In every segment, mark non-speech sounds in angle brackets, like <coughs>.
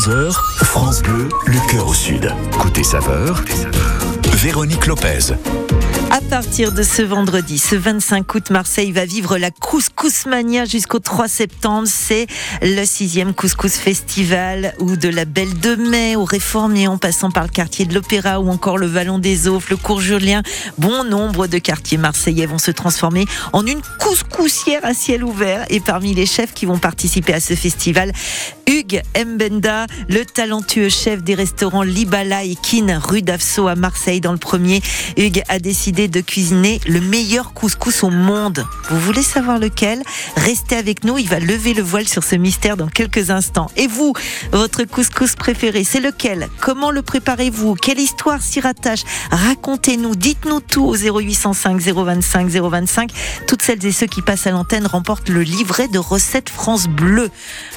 11h, France Bleu, le cœur au sud. Côté saveur, Véronique Lopez. À partir de ce vendredi, ce 25 août, Marseille va vivre la Couscous Mania jusqu'au 3 septembre. C'est le sixième Couscous Festival où de la Belle de Mai au Réformier en passant par le quartier de l'Opéra ou encore le Vallon des Aufs, le Cours Julien, bon nombre de quartiers marseillais vont se transformer en une couscoussière à ciel ouvert. Et parmi les chefs qui vont participer à ce festival, Hugues Mbenda, le talentueux chef des restaurants Libala et Kin, rue d'Afso à Marseille dans le premier. Hugues a décidé de cuisiner le meilleur couscous au monde. Vous voulez savoir lequel? Restez avec nous, il va lever le voile sur ce mystère dans quelques instants. Et vous, votre couscous préféré, c'est lequel? Comment le préparez-vous? Quelle histoire s'y rattache? Racontez-nous, dites-nous tout au 0805 025 025. Toutes celles et ceux qui passent à l'antenne remportent le livret de recettes France Bleu.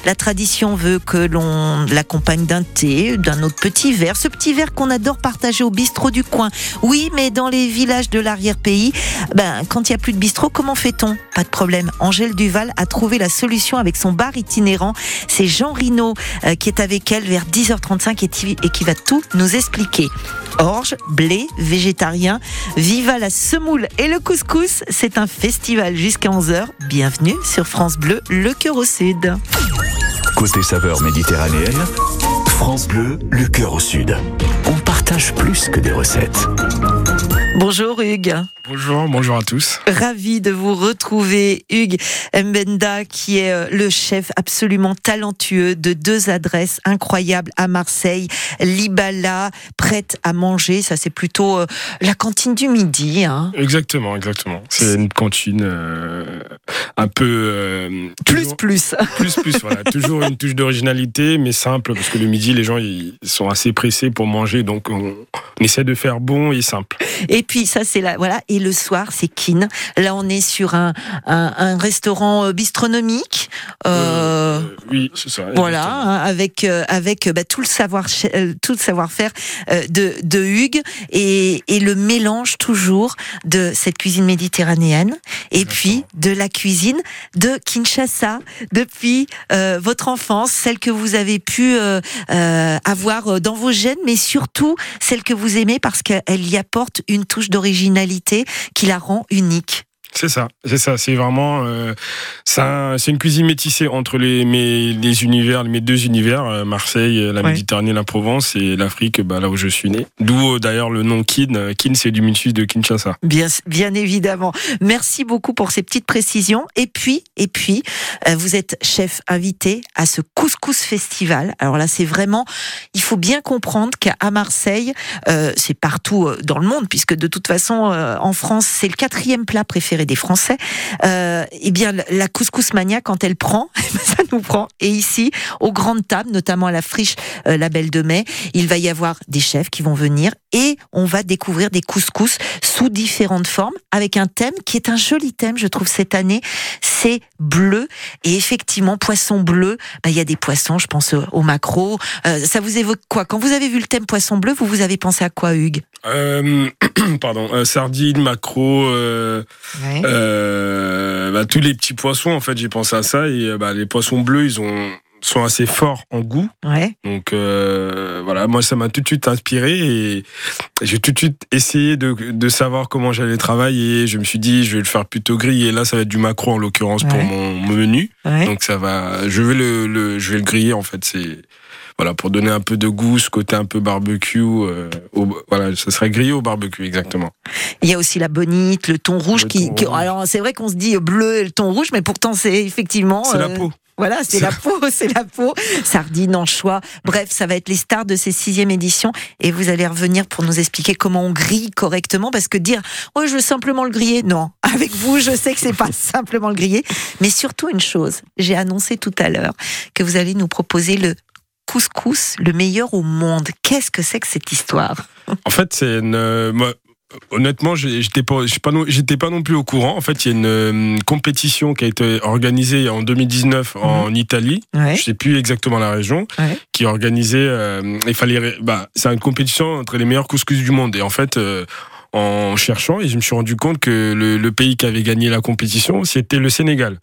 La tradition que l'on l'accompagne d'un thé, d'un autre petit verre, ce petit verre qu'on adore partager au bistrot du coin. Oui, mais dans les villages de l'arrière-pays, ben, quand il n'y a plus de bistrot, comment fait-on? Pas de problème. Angèle Duval a trouvé la solution avec son bar itinérant. C'est Jean Rino euh, qui est avec elle vers 10h35 et et qui va tout nous expliquer. Orge, blé, végétarien, viva la semoule et le couscous. C'est un festival jusqu'à 11h. Bienvenue sur France Bleu, le cœur au sud. Côté saveur méditerranéenne, France Bleu, le cœur au sud. On partage plus que des recettes. Bonjour Hugues. Bonjour, bonjour à tous. Ravi de vous retrouver, Hugues Mbenda, qui est euh, le chef absolument talentueux de deux adresses incroyables à Marseille. Libala, prête à manger. Ça, c'est plutôt euh, la cantine du midi. Hein. Exactement, exactement. C'est une cantine euh, un peu euh, Plus, toujours- plus. <laughs> plus, plus. Voilà, toujours une touche d'originalité, mais simple parce que le midi, les gens ils sont assez pressés pour manger, donc on, on essaie de faire bon et simple. Et puis, ça, c'est là. Voilà. Et le soir, c'est Kin. Là, on est sur un, un, un restaurant euh, bistronomique. Euh, oui, c'est ça. Voilà, hein, avec euh, avec euh, bah, tout le savoir euh, tout le savoir-faire euh, de de Hugues et, et le mélange toujours de cette cuisine méditerranéenne et puis de la cuisine de Kinshasa depuis euh, votre enfance, celle que vous avez pu euh, euh, avoir euh, dans vos gènes, mais surtout celle que vous aimez parce qu'elle y apporte une touche d'originalité qui la rend unique. C'est ça, c'est ça. C'est vraiment, euh, c'est un- c'est une cuisine métissée entre les mes les univers, mes deux univers, euh, Marseille, la Ouais. Méditerranée, la Provence et l'Afrique, bah, là où je suis né. D'où euh, d'ailleurs le nom Kin. Euh, Kin, c'est du mutus de Kinshasa. Bien, bien évidemment. Merci beaucoup pour ces petites précisions. Et puis, et puis, vous êtes chef invité à ce couscous festival. Alors là, c'est vraiment, il faut bien comprendre qu'à Marseille, c'est partout dans le monde, puisque de toute façon, en France, c'est le quatrième plat préféré des Français. Euh, eh bien, la- couscous mania, quand elle prend, <laughs> ça nous prend. Et ici, aux grandes tables, notamment à la friche euh, La Belle de Mai, il va y avoir des chefs qui vont venir et on va découvrir des couscous sous différentes formes avec un thème qui est un joli thème, je trouve, cette année. C'est bleu. Et effectivement, poisson bleu, bah, il y a des poissons, je pense au, au maquereau. Euh, ça vous évoque quoi? Quand vous avez vu le thème poisson bleu, vous vous avez pensé à quoi, Hugues? Euh, <clears throat> pardon, euh, sardines, maquereaux, euh, euh, bah, tous les petits poissons. En fait, j'ai pensé à ça et bah, les poissons bleus, ils ont sont assez forts en goût. Ouais. Donc euh, voilà, moi ça m'a tout de suite inspiré et j'ai tout de suite essayé de, de savoir comment j'allais travailler. Je me suis dit, je vais le faire plutôt griller. Là, ça va être du maquereau en l'occurrence pour mon menu. Ouais. Donc ça va, je vais le, le- je vais le griller en fait. C'est voilà pour donner un peu de goût, ce côté un peu barbecue. euh, au- voilà, ça serait grillé au barbecue exactement. Il y a aussi la bonite, le thon rouge Le qui, thon qui- rouge. alors c'est vrai qu'on se dit bleu et le thon rouge, mais pourtant c'est effectivement. C'est la euh, peau. Voilà, c'est la peau, <laughs> c'est la peau. Sardines, anchois. Bref, ça va être les stars de ces sixième édition. Et vous allez revenir pour nous expliquer comment on grille correctement. Parce que dire, oh, je veux simplement le griller. Non. <laughs> Avec vous, je sais que c'est pas <laughs> simplement le griller. Mais surtout une chose. J'ai annoncé tout à l'heure que vous allez nous proposer le couscous, le meilleur au monde. Qu'est-ce que c'est que cette histoire? En fait, c'est une. euh, moi, honnêtement, j'étais pas, je suis pas non- j'étais pas non plus au courant. En fait, il y a une euh, compétition qui a été organisée en 2019 en Italie. Ouais. Je sais plus exactement la région, Ouais. qui organisait. euh, il fallait, bah, c'est une compétition entre les meilleurs couscous du monde. Et en fait. euh, en cherchant, et je me suis rendu compte que le, le pays qui avait gagné la compétition, c'était le Sénégal.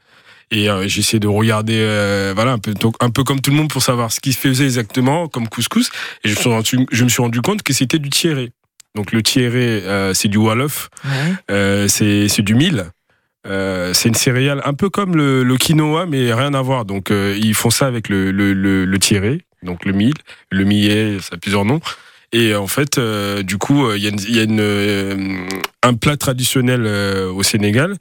Et euh, essayé de regarder, euh, voilà, un peu, un peu comme tout le monde pour savoir ce qui se faisait exactement comme couscous. Et je me suis rendu, je me suis rendu compte que c'était du thierry. Donc le thierry, c'est du wolof, c'est du mil. c'est une céréale un peu comme le, quinoa, mais rien à voir. Donc ils font ça avec le, le, le, donc le mil, le millet, ça a plusieurs noms. Et en fait, du coup, il y a, y a une, un plat traditionnel au Sénégal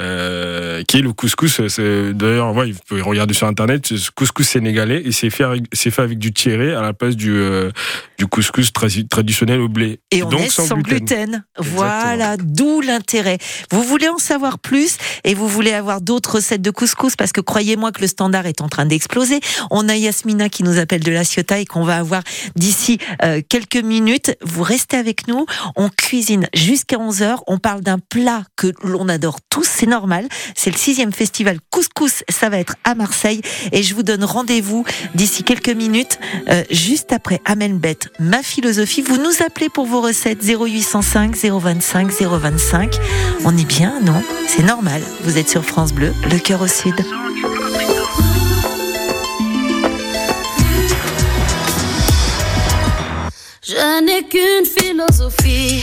euh, qui est le couscous. D'ailleurs, ouais, vous pouvez regarder sur internet, c'est couscous sénégalais et c'est fait, c'est fait avec du thierry à la place du, euh, du couscous traditionnel au blé. Et, on donc est sans, gluten. Voilà, d'où l'intérêt. Vous voulez en savoir plus et vous voulez avoir d'autres recettes de couscous parce que croyez-moi que le standard est en train d'exploser. On a Yasmina qui nous appelle de la Ciotat et qu'on va avoir d'ici euh, quelques minutes. Vous restez avec nous. On cuisine jusqu'à 11h. On parle d'un plat que l'on adore tous c'est normal. C'est le sixième festival Couscous, ça va être à Marseille. Et je vous donne rendez-vous d'ici quelques minutes, euh, juste après Amen Bête, ma philosophie. Vous nous appelez pour vos recettes 0805 025 025. On est bien, non? C'est normal. Vous êtes sur France Bleu, le cœur au sud. Je n'ai qu'une philosophie,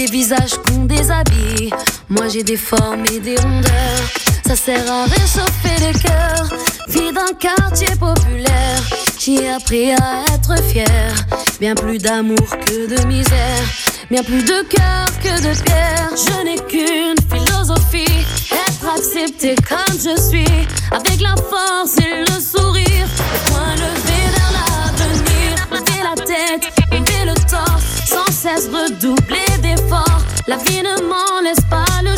des visages, des habits. Moi j'ai des formes et des rondeurs. Ça sert à réchauffer le cœur. Vie d'un quartier populaire. J'ai appris à être fier. Bien plus d'amour que de misère. Bien plus de cœur que de pierre. Je n'ai qu'une philosophie. Être accepté comme je suis. Avec la force et le sourire. Le point levé vers l'avenir. Lever la tête, lever le torse. Sans cesse redoubler. La vie ne m'en laisse pas le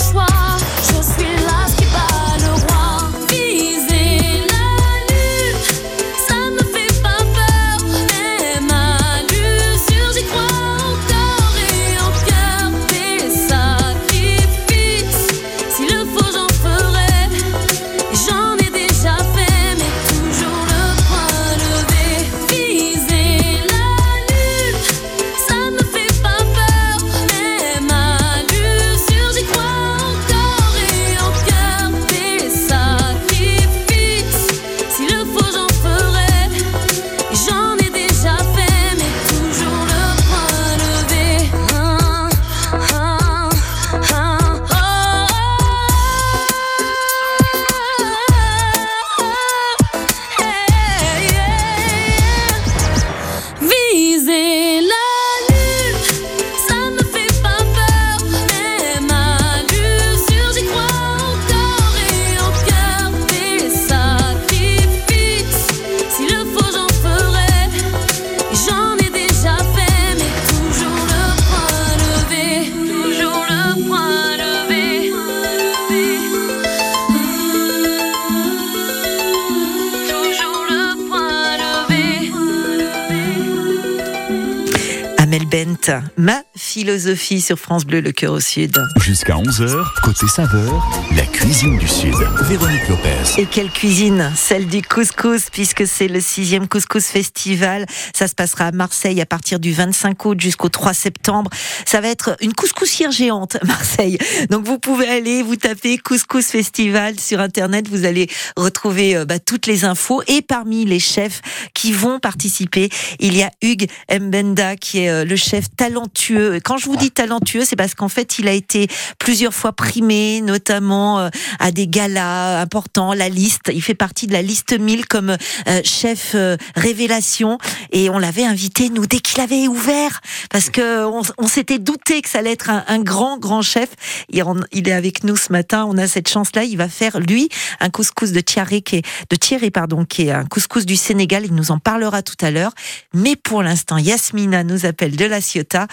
ma philosophie sur France Bleu, le cœur au sud. Jusqu'à 11h, côté saveur, la cuisine du Sud. Véronique Lopez. Et quelle cuisine? Celle du couscous, puisque c'est le sixième couscous festival. Ça se passera à Marseille à partir du 25 août jusqu'au 3 septembre. Ça va être une couscoussière géante, <laughs> Marseille. Donc vous pouvez aller, vous taper couscous festival sur Internet. Vous allez retrouver euh, bah, toutes les infos. Et parmi les chefs qui vont participer, il y a Hugues Mbenda, qui est euh, le chef talentueux. Quand je vous dis talentueux, c'est parce qu'en fait, il a été plusieurs fois primé, notamment euh, à des galas importants, la liste. Il fait partie de la liste 1000 comme euh, chef révélation. Et on l'avait invité, nous, dès qu'il avait ouvert, parce que on, s'était douté que ça allait être un, grand, grand chef. Il, il, est avec nous ce matin. On a cette chance-là. Il va faire, lui, un couscous de Thierry, qui est, de Thierry, pardon, qui est un couscous du Sénégal. Il nous en parlera tout à l'heure. Mais pour l'instant, Yasmina nous appelle de la Ciotat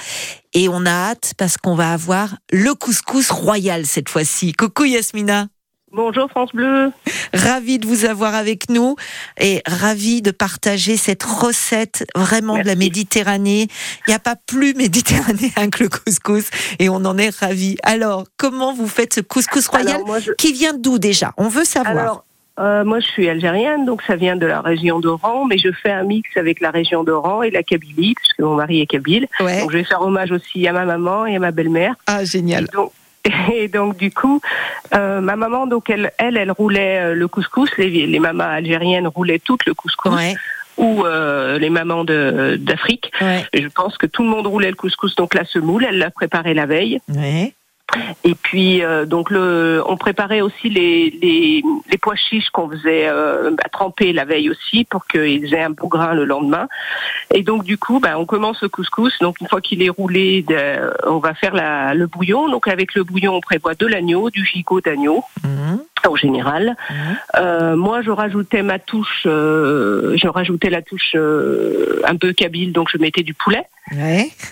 et on a hâte parce qu'on va avoir le couscous royal cette fois-ci. Coucou Yasmina. Bonjour France Bleu. Ravi de vous avoir avec nous et ravi de partager cette recette vraiment de la Méditerranée. Il n'y a pas plus méditerranéen que le couscous et on en est ravi. Alors, comment vous faites ce couscous royal qui vient d'où déjà? On veut savoir. Euh, moi, je suis algérienne, donc ça vient de la région d'Oran, mais je fais un mix avec la région d'Oran et la Kabylie, puisque mon mari est kabyle. Donc, je vais faire hommage aussi à ma maman et à ma belle-mère. Ah, génial. Et donc, <laughs> du coup, euh, ma maman, donc elle, elle, elle roulait euh, le couscous. Les, les mamans algériennes roulaient toutes le couscous. ou les mamans d'Afrique. Je pense que tout le monde roulait le couscous, donc la semoule, elle l'a préparé la veille. Ouais. Et puis euh, donc le, on préparait aussi les, les, les pois chiches qu'on faisait euh, bah, tremper la veille aussi pour qu'ils aient un beau grain le lendemain. Et donc du coup, bah, on commence le couscous. Donc une fois qu'il est roulé, on va faire la, le bouillon. Donc avec le bouillon, on prévoit de l'agneau, du gigot d'agneau. Mhm en général. Euh, moi, je rajoutais ma touche, euh, je rajoutais la touche euh, un peu kabyle, donc je mettais du poulet.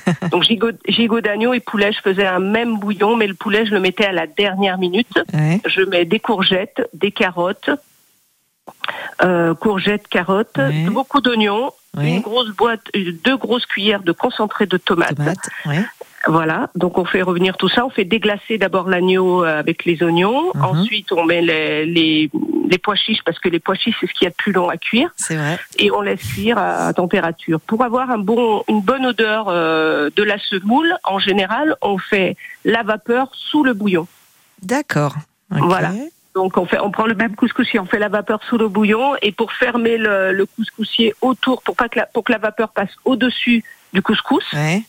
<laughs> donc gigot, d'agneau et poulet, je faisais un même bouillon, mais le poulet, je le mettais à la dernière minute. Je mets des courgettes, des carottes, courgettes, carottes, beaucoup d'oignons, une grosse boîte, deux grosses cuillères de concentré de tomates. Voilà, donc on fait revenir tout ça. On fait déglacer d'abord l'agneau euh, avec les oignons. Mhm. Ensuite, on met les, les, pois chiches parce que les pois chiches c'est ce qui est a plus long à cuire. C'est vrai. Et on laisse cuire à, température. Pour avoir un bon, une bonne odeur euh, de la semoule, en général, on fait la vapeur sous le bouillon. D'accord. Voilà. Donc on fait, on prend le même couscoussier, on fait la vapeur sous le bouillon et pour fermer le, le couscoussier autour, pour pas que la, pour que la vapeur passe au-dessus du couscous. Ouais.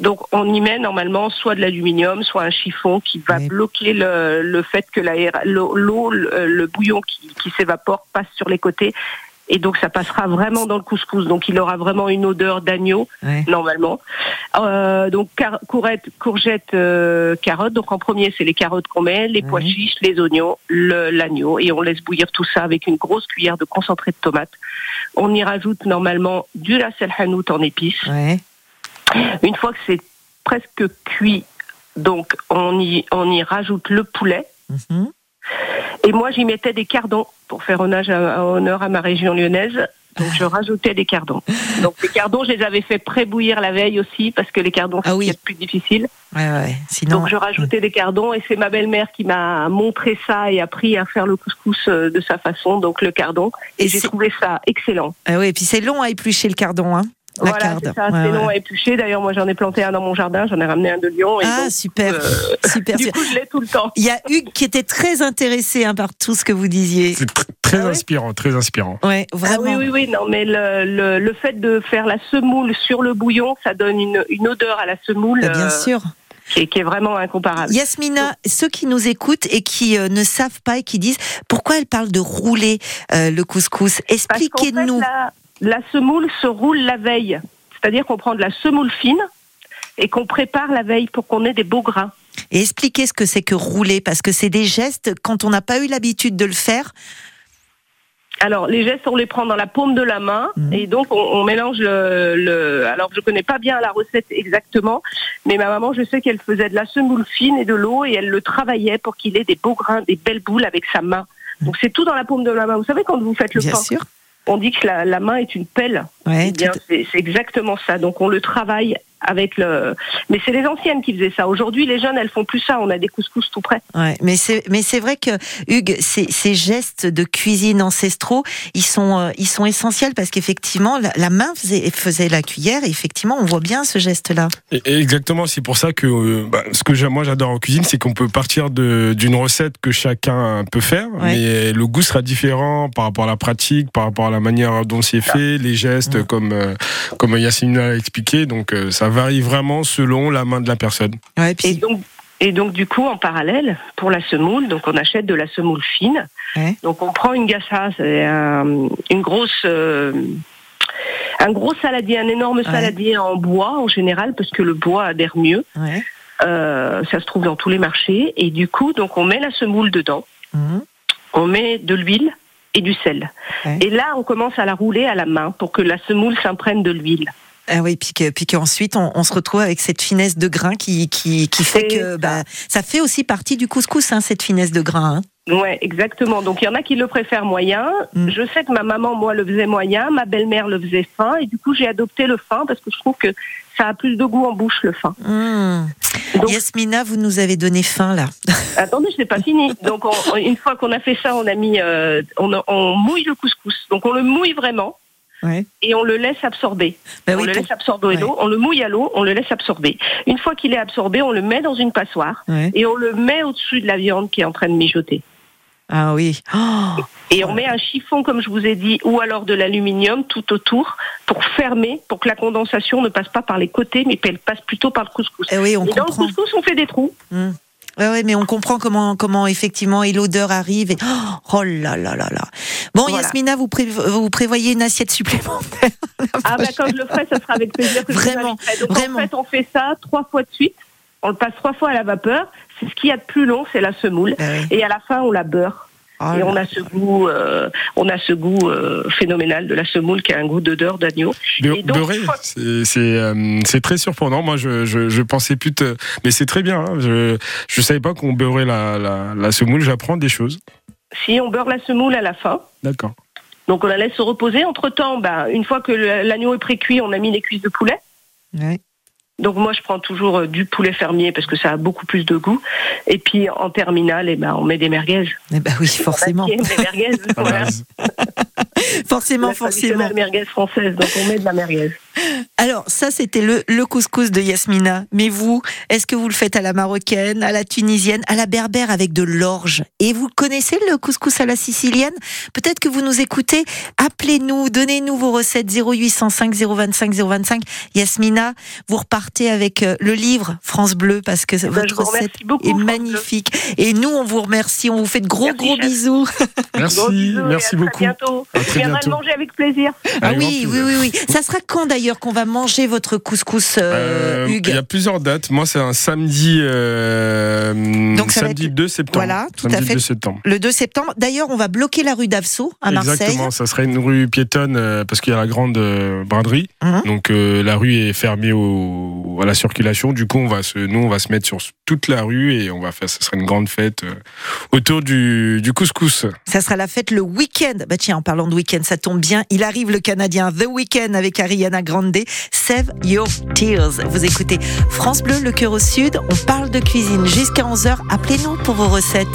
Donc on y met normalement soit de l'aluminium, soit un chiffon qui va bloquer le, le, fait que l'eau, le, le, bouillon qui, qui s'évapore passe sur les côtés. Et donc ça passera vraiment dans le couscous. Donc il aura vraiment une odeur d'agneau normalement. Euh, donc courette, courgette, euh, carottes. Donc en premier c'est les carottes qu'on met, les pois chiches, les oignons, l'agneau et on laisse bouillir tout ça avec une grosse cuillère de concentré de tomate. On y rajoute normalement du la hanout en épices. Une fois que c'est presque cuit, donc on y, on y rajoute le poulet. Mhm. Et moi, j'y mettais des cardons pour faire honneur à, honneur à ma région lyonnaise. Donc je rajoutais des cardons. Donc les cardons, je les avais fait pré-bouillir la veille aussi parce que les cardons ah c'est plus difficile. Sinon... Donc je rajoutais des cardons et c'est ma belle-mère qui m'a montré ça et appris à faire le couscous euh, de sa façon, donc le cardon. Et, j'ai trouvé ça excellent. Ah oui, et puis c'est long à éplucher le cardon, hein voilà, c'est ça, c'est long à éplucher. D'ailleurs, moi, j'en ai planté un dans mon jardin, j'en ai ramené un de Lyon. Et ah, super, euh, <laughs> super. Du coup, je l'ai tout le temps. Il y a Hugues qui était très intéressé hein, par tout ce que vous disiez. C'est très ah inspirant, très inspirant. Ouais, vraiment. Ah oui, oui, oui, non, mais le, le, le, fait de faire la semoule sur le bouillon, ça donne une, une odeur à la semoule. Bah, bien euh, sûr. Qui est, qui est, vraiment incomparable. Yasmina, ceux qui nous écoutent et qui euh, ne savent pas et qui disent pourquoi elle parle de rouler le couscous, expliquez-nous. La semoule se roule la veille. C'est-à-dire qu'on prend de la semoule fine et qu'on prépare la veille pour qu'on ait des beaux grains. Et expliquez ce que c'est que rouler, parce que c'est des gestes, quand on n'a pas eu l'habitude de le faire, alors, les gestes, on les prend dans la paume de la main mmh. et donc on, mélange le, Alors, je connais pas bien la recette exactement, mais ma maman, je sais qu'elle faisait de la semoule fine et de l'eau et elle le travaillait pour qu'il ait des beaux grains, des belles boules avec sa main. Mmh. Donc, c'est tout dans la paume de la main. Vous savez, quand vous faites le bien sûr. On dit que la, la main est une pelle. Ouais, eh c'est exactement ça. Donc, on le travaille avec le. Mais c'est les anciennes qui faisaient ça. Aujourd'hui, les jeunes, elles font plus ça. On a des couscous tout près. Ouais, mais c'est mais c'est vrai que Hugues, ces, ces, gestes de cuisine ancestraux, ils sont euh, ils sont essentiels parce qu'effectivement, la, main faisait, faisait la cuillère. Et effectivement, on voit bien ce geste-là. Exactement. C'est pour ça que euh, bah, ce que moi j'adore en cuisine, c'est qu'on peut partir d'une recette que chacun peut faire, mais le goût sera différent par rapport à la pratique, par rapport à la manière dont c'est fait, les gestes, comme euh, comme Yacine l'a expliqué. Donc ça varie vraiment selon la main de la personne. et, donc, et donc, du coup, en parallèle, pour la semoule, donc on achète de la semoule fine. Donc, on prend une gassa, c'est une grosse. Euh, un gros saladier, un énorme saladier en bois en général, parce que le bois adhère mieux. Euh, ça se trouve dans tous les marchés. Et du coup, donc on met la semoule dedans. Mhm. On met de l'huile et du sel. Et là, on commence à la rouler à la main pour que la semoule s'imprègne de l'huile. Ah oui, puis qu'ensuite on, se retrouve avec cette finesse de grain qui, qui, fait que bah, ça fait aussi partie du couscous, hein, cette finesse de grain. Hein. Ouais, exactement. Donc il y en a qui le préfèrent moyen. Mm. Je sais que ma maman, moi, le faisait moyen, ma belle-mère le faisait fin, et du coup j'ai adopté le fin parce que je trouve que ça a plus de goût en bouche le fin. Mm. Yasmina, vous nous avez donné faim là. <laughs> Attendez, je n'ai pas fini. Donc une fois qu'on a fait ça, on a mis, euh, on, mouille le couscous. Donc on le mouille vraiment. Et on le laisse absorber. Ben on le laisse absorber l'eau, on le mouille à l'eau, on le laisse absorber. Une fois qu'il est absorbé, on le met dans une passoire et on le met au-dessus de la viande qui est en train de mijoter. Ah oui. et on met un chiffon, comme je vous ai dit, ou alors de l'aluminium tout autour pour fermer, pour que la condensation ne passe pas par les côtés, mais qu'elle passe plutôt par le couscous. Eh et, dans le couscous, on fait des trous. Hmm. Oui, mais on comprend comment, comment effectivement, et l'odeur arrive. Et... Oh là là là là. Bon, Yasmina, vous, vous prévoyez une assiette supplémentaire <laughs> Ah, bah, quand je le ferai, ça sera avec plaisir. Que vraiment, Donc, vraiment. En fait, on fait ça trois fois de suite. On le passe trois fois à la vapeur. C'est ce qu'il y a de plus long, c'est la semoule. Ah et à la fin, on la beurre. Oh et on a ce goût, euh, on a ce goût euh, phénoménal de la semoule qui a un goût d'odeur d'agneau. Beurré, euh, c'est très surprenant. Moi, je, je, pensais plus, mais c'est très bien. Hein. Je je savais pas qu'on beurrait la, la, semoule. J'apprends des choses. Si on beurre la semoule à la fin. D'accord. Donc on la laisse se reposer. Entre temps, ben, une fois que l'agneau est pré-cuit, on a mis les cuisses de poulet. Ouais. Donc moi, je prends toujours euh, du poulet fermier parce que ça a beaucoup plus de goût. Et puis en terminale, eh ben, on met des merguez. Eh ben oui, forcément. Des merguez, <laughs> voilà. <laughs> forcément, forcément. La merguez française, donc on met de la merguez. <laughs> Alors, ça, c'était le, le, couscous de Yasmina. Mais vous, est-ce que vous le faites à la marocaine, à la tunisienne, à la berbère avec de l'orge Et vous connaissez le couscous à la sicilienne Peut-être que vous nous écoutez. Appelez-nous, donnez-nous vos recettes 0805 025 025. Yasmina, vous repartez avec euh, le livre France Bleu parce que eh ben, votre recette est magnifique. Et nous, on vous remercie. On vous fait de gros, gros bisous. Merci, merci beaucoup. À bientôt. Je viendrai manger avec plaisir. Ah oui, oui, oui, oui. Ça sera quand d'ailleurs qu'on va manger votre couscous, euh, euh, Il y a plusieurs dates. Moi, c'est un samedi, euh, Donc, samedi 2 septembre. Voilà, tout à fait. Le 2 septembre. D'ailleurs, on va bloquer la rue d'Avso à Marseille. Exactement. Ça serait une rue piétonne parce qu'il y a la grande braderie. Mhm. Donc, la rue est fermée au, à la circulation. Du coup, on va se, nous, on va se mettre sur toute la rue et on va faire. Ça serait une grande fête autour du, du couscous. Ça sera la fête le week-end. Bah tiens, en parlant de ça tombe bien. Il arrive le Canadien The Weekend avec Ariana Grande Save Your Tears. Vous écoutez France Bleu, le cœur au sud. On parle de cuisine jusqu'à 11h. Appelez-nous pour vos recettes.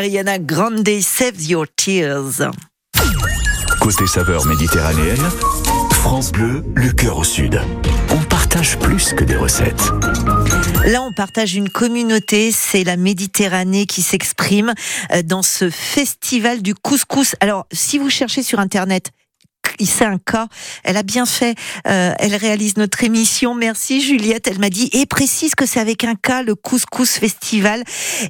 Ariana Grande, Save Your Tears. Côté saveurs méditerranéennes, France Bleu, le cœur au sud. On partage plus que des recettes. Là, on partage une communauté, c'est la Méditerranée qui s'exprime euh, dans ce festival du couscous. Alors, si vous cherchez sur Internet c'est un cas. Elle a bien fait. Euh, elle réalise notre émission. Merci Juliette. Elle m'a dit et précise que c'est avec un cas le couscous festival.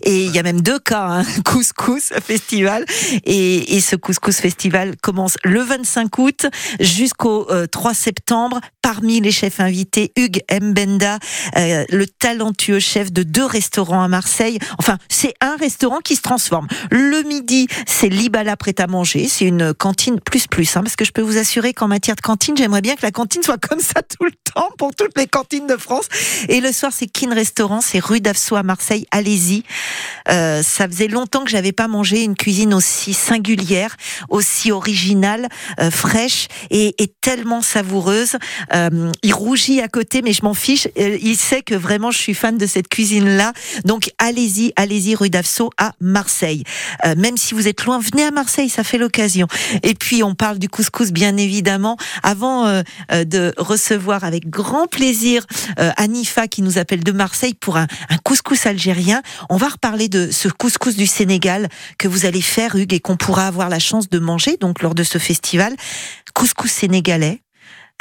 Et il y a même deux cas, hein, <laughs> couscous festival. Et, et, ce couscous festival commence le 25 août jusqu'au 3 euh, septembre. Parmi les chefs invités, Hugues Mbenda, euh, le talentueux chef de deux restaurants à Marseille. Enfin, c'est un restaurant qui se transforme. Le midi, c'est Libala prêt à manger. C'est une cantine plus plus, hein, parce que je peux vous assurer qu'en matière de cantine, j'aimerais bien que la cantine soit comme ça tout le temps pour toutes les cantines de France. Et le soir, c'est Kin Restaurant, c'est rue d'Avsoi à Marseille. Allez-y. Euh, ça faisait longtemps que j'avais pas mangé une cuisine aussi singulière, aussi originale, euh, fraîche et, tellement savoureuse. Euh, il rougit à côté, mais je m'en fiche. Il sait que vraiment je suis fan de cette cuisine-là. Donc allez-y, allez-y, rue d'Avsoi à Marseille. Même si vous êtes loin, venez à Marseille, ça fait l'occasion. Et puis on parle du couscous, bien évidemment. Avant euh, de recevoir avec grand plaisir Anifa qui nous appelle de Marseille pour un, un couscous algérien, on va reparler de ce couscous du Sénégal que vous allez faire, Hugues, et qu'on pourra avoir la chance de manger donc lors de ce festival. Couscous sénégalais,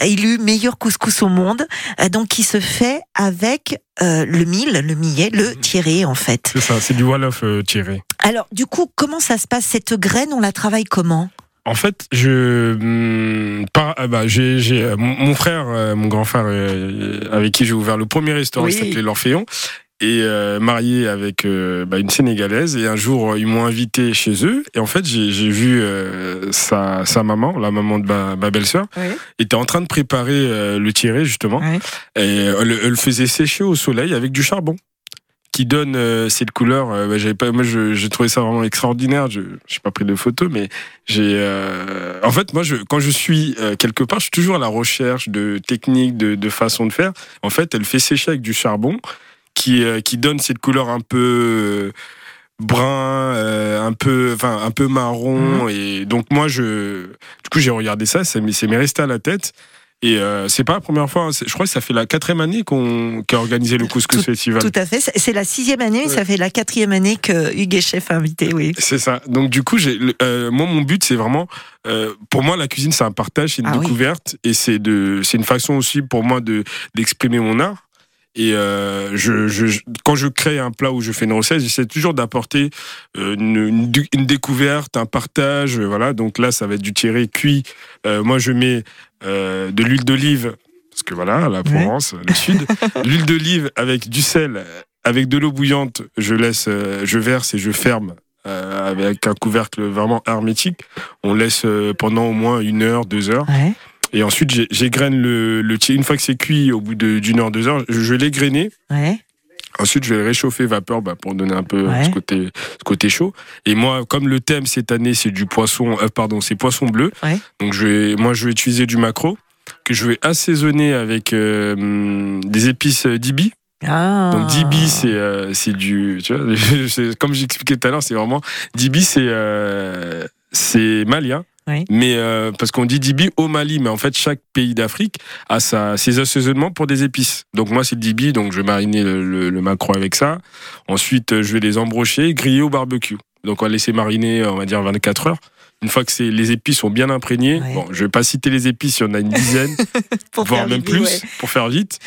élu meilleur couscous au monde, euh, donc qui se fait avec euh, le mil, le millet, le mmh. tiré en fait. C'est ça, c'est du wolof euh, tiré. Alors du coup, comment ça se passe cette graine On la travaille comment? En fait, je, hmm, bah, j'ai, mon frère, mon grand frère, avec qui j'ai ouvert le premier restaurant, qui s'appelait L'Orphéon, et euh, marié avec euh, bah, une Sénégalaise. Et un jour, ils m'ont invité chez eux. Et en fait, j'ai vu euh, sa, sa, maman, la maman de ma, ma belle-sœur, était en train de préparer le tiré, justement. Et elle, elle, faisait sécher au soleil avec du charbon qui donne cette couleur. Bah, j'avais pas, moi, j'ai trouvé ça vraiment extraordinaire. Je n'ai pas pris de photos, mais j'ai. en fait, moi, je, quand je suis quelque part, je suis toujours à la recherche de techniques, de, de façons de faire. En fait, elle fait sécher avec du charbon qui, euh, qui donne cette couleur un peu euh, brun, euh, un peu, enfin un peu marron. Mhm. Et donc moi, je, du coup, j'ai regardé ça, ça m'est resté à la tête. Et c'est pas la première fois. Hein, je crois que ça fait la quatrième année qu'on a organisé le Couscous Festival. Tout à fait. C'est la sixième année, ça fait la quatrième année que Hugues chef invité, oui. C'est ça. Donc du coup, moi, mon but, c'est vraiment, pour moi, la cuisine, c'est un partage, c'est une ah découverte, et c'est de, c'est une façon aussi pour moi de d'exprimer mon art. Et euh, je, quand je crée un plat ou je fais une recette, j'essaie toujours d'apporter euh, une, découverte, un partage. Voilà. Donc là, ça va être du tiré cuit. Euh, moi, je mets de l'huile d'olive parce que voilà, la Provence, le sud, <laughs> l'huile d'olive avec du sel, avec de l'eau bouillante. Je laisse, je verse et je ferme avec un couvercle vraiment hermétique. On laisse pendant au moins une heure, deux heures. Et ensuite, j'égrène le, le Une fois que c'est cuit, au bout d'une heure, deux heures, je, l'ai grainé. Ouais. Ensuite, je vais le réchauffer vapeur bah, pour donner un peu ce, côté, ce côté chaud. Et moi, comme le thème cette année, c'est du poisson, euh, pardon, c'est poisson bleu. Ouais. Donc, je vais, moi, je vais utiliser du macro que je vais assaisonner avec euh, des épices euh, dibi. Ah. Donc dibi c'est euh, c'est du tu vois <laughs> comme j'expliquais tout à l'heure c'est vraiment dibi c'est euh, c'est mais euh, parce qu'on dit dibi au Mali, mais en fait chaque pays d'Afrique a sa, ses assaisonnements pour des épices. Donc moi c'est le dibi, donc je vais mariner le, le, macro avec ça. Ensuite euh, je vais les embrocher, griller au barbecue. Donc on va laisser mariner, on va dire 24 heures. Une fois que les épices sont bien imprégnées, bon, je vais pas citer les épices, il y en a une dizaine, <laughs> voire même plus, pour faire vite.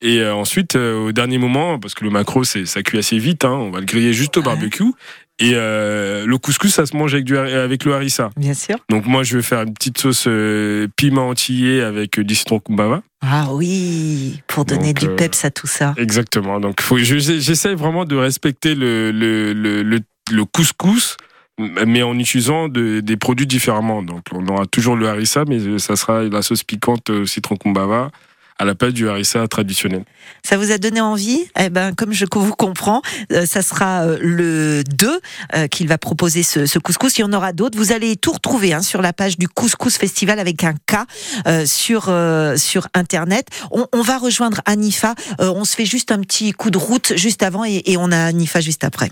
Et euh, ensuite, au dernier moment, parce que le macro, ça cuit assez vite, hein, on va le griller juste au barbecue. Et euh, le couscous, ça se mange avec, du, avec le harissa. Bien sûr. Donc moi, je vais faire une petite sauce euh, piment antillé avec euh, du citron kumbaba. Ah oui, pour donner du peps à tout ça. Exactement. Donc j'essaie vraiment de respecter le, le, le, le, couscous, mais en utilisant de, des produits différemment. Donc on aura toujours le harissa, mais ça sera la sauce piquante au citron kumbaba à la place du harissa traditionnel. Ça vous a donné envie? Eh ben, comme je vous comprends, euh, ça sera euh, le 2 euh, qu'il va proposer ce, couscous. Il y en aura d'autres. Vous allez tout retrouver hein, sur la page du Couscous Festival avec un K sur sur internet. On, va rejoindre Anifa. on se fait juste un petit coup de route juste avant et on a Anifa juste après.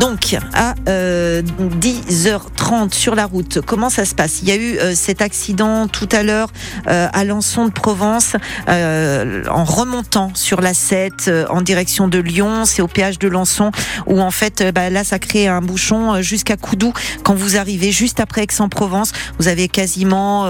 Donc, à 10h30 sur la route, comment ça se passe? Il y a eu cet accident tout à l'heure à Lançon de Provence, en remontant sur la 7 en direction de Lyon. C'est au péage de Lançon où en fait, bah, là, ça crée un bouchon jusqu'à Coudou quand vous arrivez juste après Aix-en-Provence. Vous avez quasiment,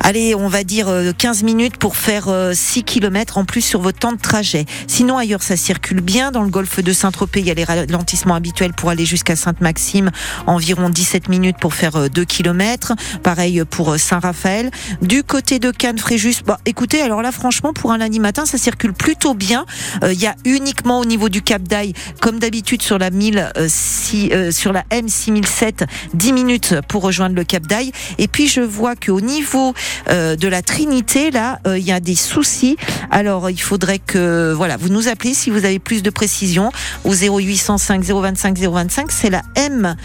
allez, on va dire 15 minutes pour faire 6 km en plus sur votre temps de trajet. Sinon, ailleurs, ça circule bien. Dans le golfe de Saint-Tropez, il y a les ralentissements habituels pour aller jusqu'à Sainte-Maxime, environ 17 minutes pour faire 2 km. Pareil pour Saint-Raphaël. Du côté de Cannes, Fréjus, bah, écoutez, alors là, franchement, pour un lundi matin, ça circule plutôt bien. Euh, il y a uniquement au niveau du Cap d'Aille, comme d'habitude sur la 1000, euh, euh, sur la M6007, 10 minutes pour rejoindre le Cap d'Aille. Et puis je vois qu'au niveau de la Trinité, là, il y a des soucis. Alors il faudrait que voilà, vous nous appelez si vous avez plus de précision au 0805 025 025. C'est la M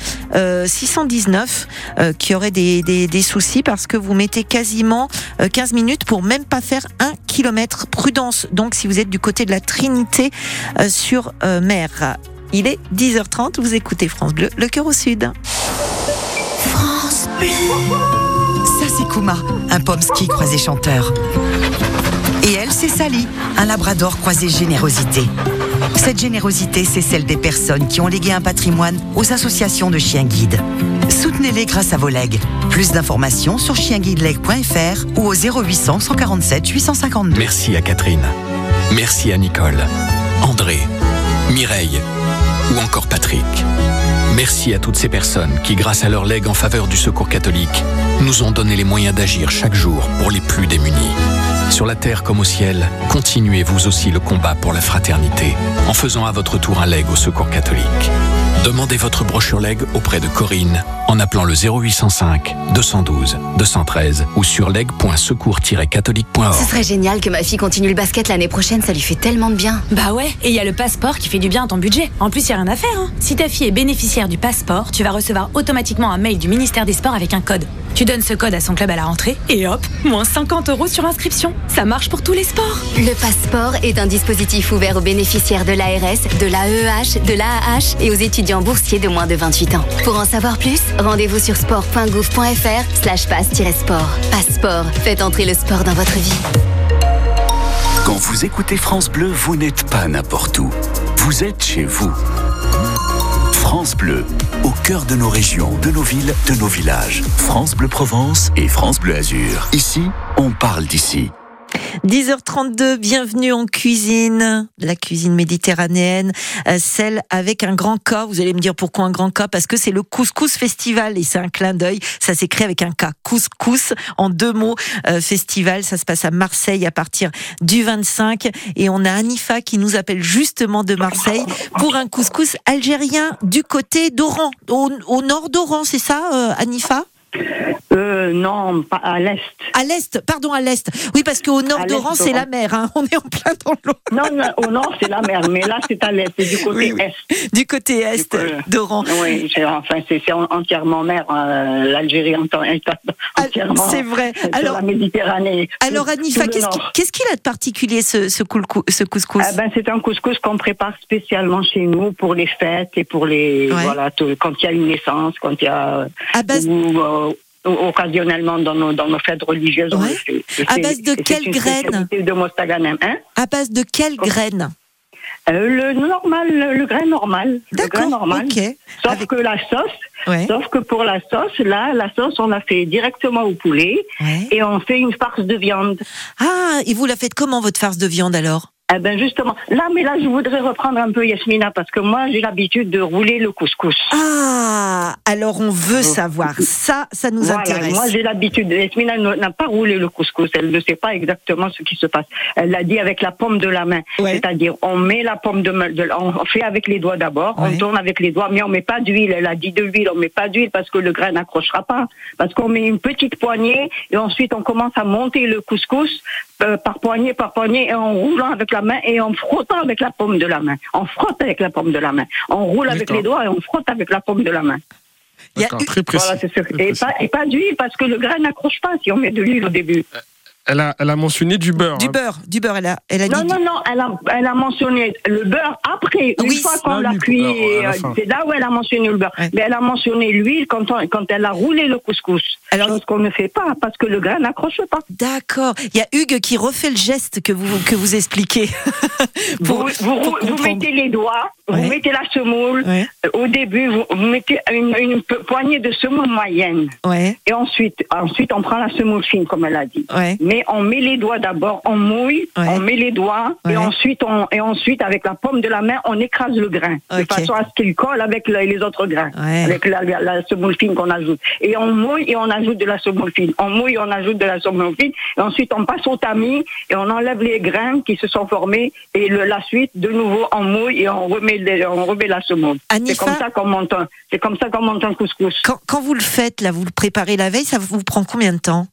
619 qui aurait des, soucis parce que vous mettez quasiment 15 minutes pour même pas faire un kilomètre. Prudence donc si vous êtes du côté de la Trinité euh, sur euh, mer. Il est 10h30, vous écoutez France Bleu, le cœur au sud. France Bleu. Ça c'est Kuma, un pomsky croisé chanteur. Et elle, c'est Sally, un labrador croisé générosité. Cette générosité, c'est celle des personnes qui ont légué un patrimoine aux associations de chiens guides. Soutenez-les grâce à vos legs. Plus d'informations sur chienguideleg.fr ou au 0800 147 852. Merci à Catherine. Merci à Nicole, André, Mireille ou encore Patrick. Merci à toutes ces personnes qui, grâce à leur legs en faveur du secours catholique, nous ont donné les moyens d'agir chaque jour pour les plus démunis. Sur la terre comme au ciel, continuez vous aussi le combat pour la fraternité en faisant à votre tour un leg au secours catholique. Demandez votre brochure leg auprès de Corinne en appelant le 0805 212 213 ou sur leg.secours-catholique.org. Ce serait génial que ma fille continue le basket l'année prochaine, ça lui fait tellement de bien. Bah ouais, et il y a le passeport qui fait du bien à ton budget. En plus, il n'y a rien à faire. Hein. Si ta fille est bénéficiaire du passeport, tu vas recevoir automatiquement un mail du ministère des Sports avec un code. Tu donnes ce code à son club à la rentrée et hop, moins 50 euros sur inscription. Ça marche pour tous les sports. Le passeport est un dispositif ouvert aux bénéficiaires de l'ARS, de l'AEH, de l'AAH et aux étudiants boursiers de moins de 28 ans. Pour en savoir plus, rendez-vous sur sport.gouv.fr slash passe-sport. Passeport, faites entrer le sport dans votre vie. Quand vous écoutez France Bleu, vous n'êtes pas n'importe où. Vous êtes chez vous. France Bleu, au cœur de nos régions, de nos villes, de nos villages. France Bleu Provence et France Bleu Azur. Ici, on parle d'ici. 10h32, bienvenue en cuisine, la cuisine méditerranéenne, euh, celle avec un grand K. Vous allez me dire pourquoi un grand K Parce que c'est le Couscous Festival et c'est un clin d'œil. Ça s'écrit avec un K. Couscous en deux mots. Euh, festival, ça se passe à Marseille à partir du 25 et on a Anifa qui nous appelle justement de Marseille pour un couscous algérien du côté d'Oran, au, nord d'Oran, c'est ça, euh, Anifa euh, non, pas à l'est. À l'est, pardon, à l'est. Oui, parce qu'au nord d'Oran, c'est la mer. Hein. On est en plein dans l'eau. Non, non, au nord, c'est la mer, mais là, c'est à l'est, c'est du côté est. Du côté est d'Oran. Oui, enfin, c'est entièrement mer. Hein. L'Algérie est ah, entièrement. C'est vrai. Alors, la Méditerranée. Alors, Anifa, qu'est-ce qu'il a de particulier ce, ce, couscous? Ah ben, C'est un couscous qu'on prépare spécialement chez nous pour les fêtes et pour les. Voilà, quand il y a une naissance, quand il y a. À base... Euh, occasionnellement dans nos, dans nos fêtes religieuses. À base de quelles graines de Hein? À base de quelles graines euh, le normal, le, grain normal. Le grain normal. Sauf que la sauce, sauf que pour la sauce, là, la sauce, on la fait directement au poulet et on fait une farce de viande. Ah, et vous la faites comment votre farce de viande alors? Eh ben justement, là, mais là, je voudrais reprendre un peu Yasmina parce que moi, j'ai l'habitude de rouler le couscous. Ah, alors on veut oh. savoir ça, ça nous voilà, intéresse. Moi, j'ai l'habitude. Yasmina n'a pas roulé le couscous. Elle ne sait pas exactement ce qui se passe. Elle l'a dit avec la paume de la main, c'est-à-dire on met la paume de, de, on fait avec les doigts d'abord, on tourne avec les doigts, mais on met pas d'huile. Elle a dit de l'huile, on met pas d'huile parce que le grain n'accrochera pas, parce qu'on met une petite poignée et ensuite on commence à monter le couscous euh, par poignée par poignée et en roulant avec la main et en frottant avec la paume de la main. On frotte avec la paume de la main. On roule avec les doigts et on frotte avec la paume de la main. très précis. Et, pas, d'huile parce que le grain n'accroche pas si on met de l'huile au début. Elle a, elle a mentionné du beurre. Du hein. beurre, du beurre. Elle a, elle a Non, dit. non, non, elle a, elle a mentionné le beurre après. Une Oui, fois c'est- qu'on Ah l'a oui, cuit, euh, c'est là où elle a mentionné le beurre. Ouais. Mais elle a mentionné l'huile quand, on- quand elle a roulé le couscous. Alors- chose qu'on ne fait pas parce que le grain n'accroche pas. D'accord. Il y a Hugues qui refait le geste que vous, que vous expliquez. <laughs> Pour- vous, vous, pour vous comprendre. mettez les doigts, Ouais. vous mettez la semoule. Ouais. Euh, Au début, vous, vous mettez une, une po- poignée de semoule moyenne. Ouais, Et ensuite, ensuite, on prend la semoule fine, comme elle a dit. ouais. Mais on met les doigts d'abord, on mouille, Ouais. on met les doigts, Ouais. et ensuite, on, et ensuite, avec la paume de la main, on écrase le grain, de façon à ce qu'il colle avec le- les autres grains, Ouais. avec la, la, la semoule fine qu'on ajoute. Et on mouille et on ajoute de la semoule fine. On mouille et on ajoute de la semoule fine. Et ensuite, on passe au tamis et on enlève les grains qui se sont formés. Et le- la suite, de nouveau, on mouille et on remet, les- on remet la semoule. C'est comme ça qu'on monte un, c'est comme ça qu'on monte un couscous. Quand, quand vous le faites, là, vous le préparez la veille, ça vous prend combien de temps?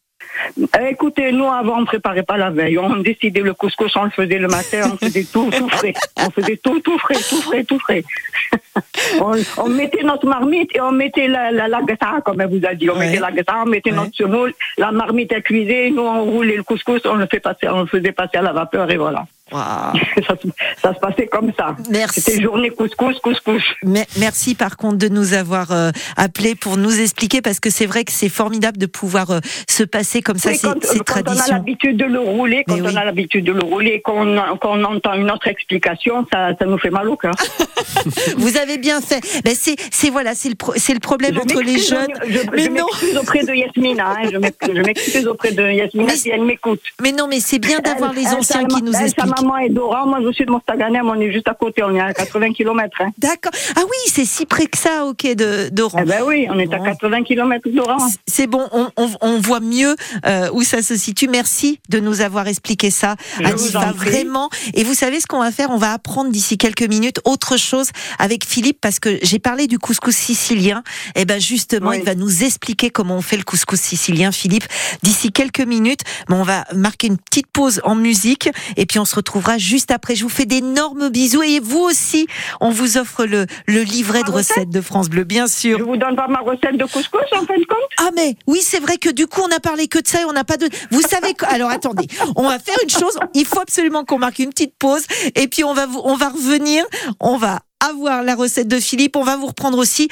Écoutez, nous avant on préparait pas la veille, on décidait le couscous, on le faisait le matin, on faisait tout, tout frais, on faisait tout, tout frais, tout frais, tout frais. <laughs> on, on mettait notre marmite et on mettait la, la, la gata, comme elle vous a dit, on Ouais. mettait la gata, on mettait Ouais. notre semoule, la marmite est cuisée, nous on roulait le couscous, on le fait passer, on le faisait passer à la vapeur et voilà. <laughs> Ça, se- ça se passait comme ça. Merci. C'était journée couscous, couscous. Mais- Merci par contre de nous avoir euh, appelé pour nous expliquer parce que c'est vrai que c'est formidable de pouvoir euh, se passer comme ça Oui, ces, quand, quand on a l'habitude de le rouler, quand Mais oui. on a l'habitude de le rouler, qu'on qu'on entend une autre explication, ça, ça nous fait mal au cœur. <laughs> Vous avez bien fait. Ben c'est c'est voilà c'est le pro- c'est le problème Je entre les jeunes. Je, Mais je non. m'excuse auprès de Yasmina. Hein, je m'excuse- auprès de Yasmina Mais- si elle m'écoute. Mais non mais c'est bien d'avoir Elle- les anciens qui nous expliquent. Maman est moi je suis de Mostaganem, on est juste à côté, on est à 80 km. Hein. D'accord. Ah oui c'est si près que ça ok de d'Oran. Eh ben oui, on est à Bon. 80 km d'Oran. C'est bon, on, on- on voit mieux euh, où ça se situe. Merci de nous avoir expliqué ça, Je Anifa, vraiment. Et vous savez ce qu'on va faire? On va apprendre d'ici quelques minutes autre chose avec Philippe parce que j'ai parlé du couscous sicilien. Et ben justement, Oui. il va nous expliquer comment on fait le couscous sicilien, Philippe, d'ici quelques minutes. Mais on va marquer une petite pause en musique et puis on se retrouvera juste après. Je vous fais d'énormes bisous et vous aussi, on vous offre le, le livret de recette recettes de France Bleu, bien sûr. Je vous donne pas ma recette de couscous en fin de compte? Ah mais oui, c'est vrai que du coup on a parlé que de ça et on n'a pas de. Vous savez quoi Alors attendez, on va faire une chose. Il faut absolument qu'on marque une petite pause et puis on va vous, on va revenir. On va avoir la recette de Philippe. On va vous reprendre aussi.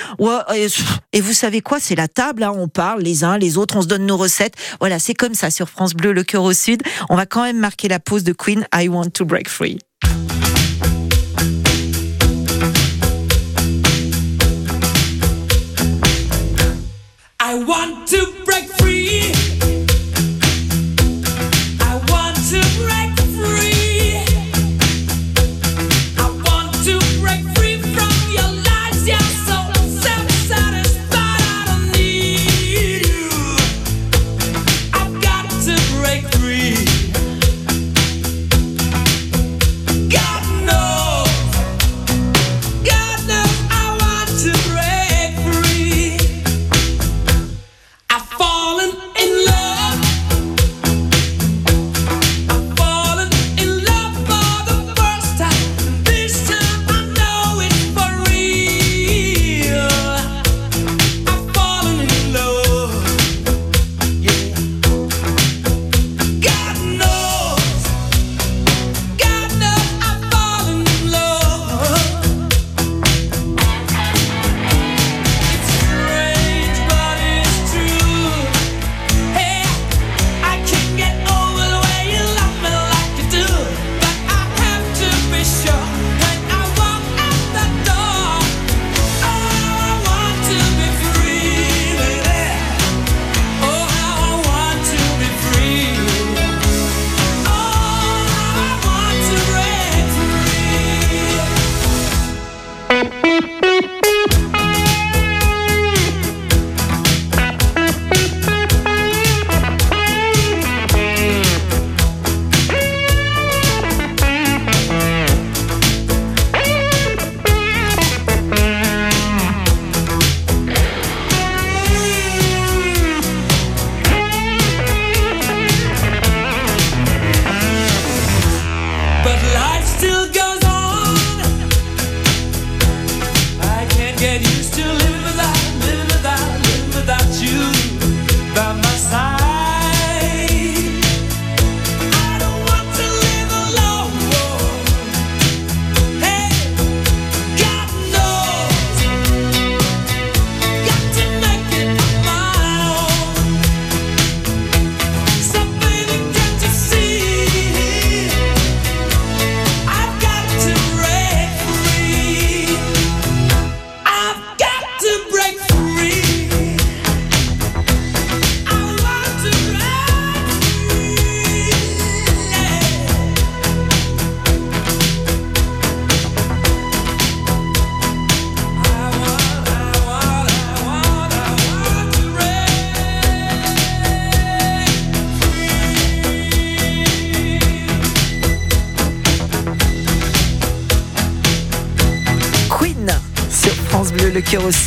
Et vous savez quoi? C'est la table. Hein, on parle les uns les autres. On se donne nos recettes. Voilà, c'est comme ça sur France Bleu, le cœur au sud. On va quand même marquer la pause de Queen. I want to break free. I want to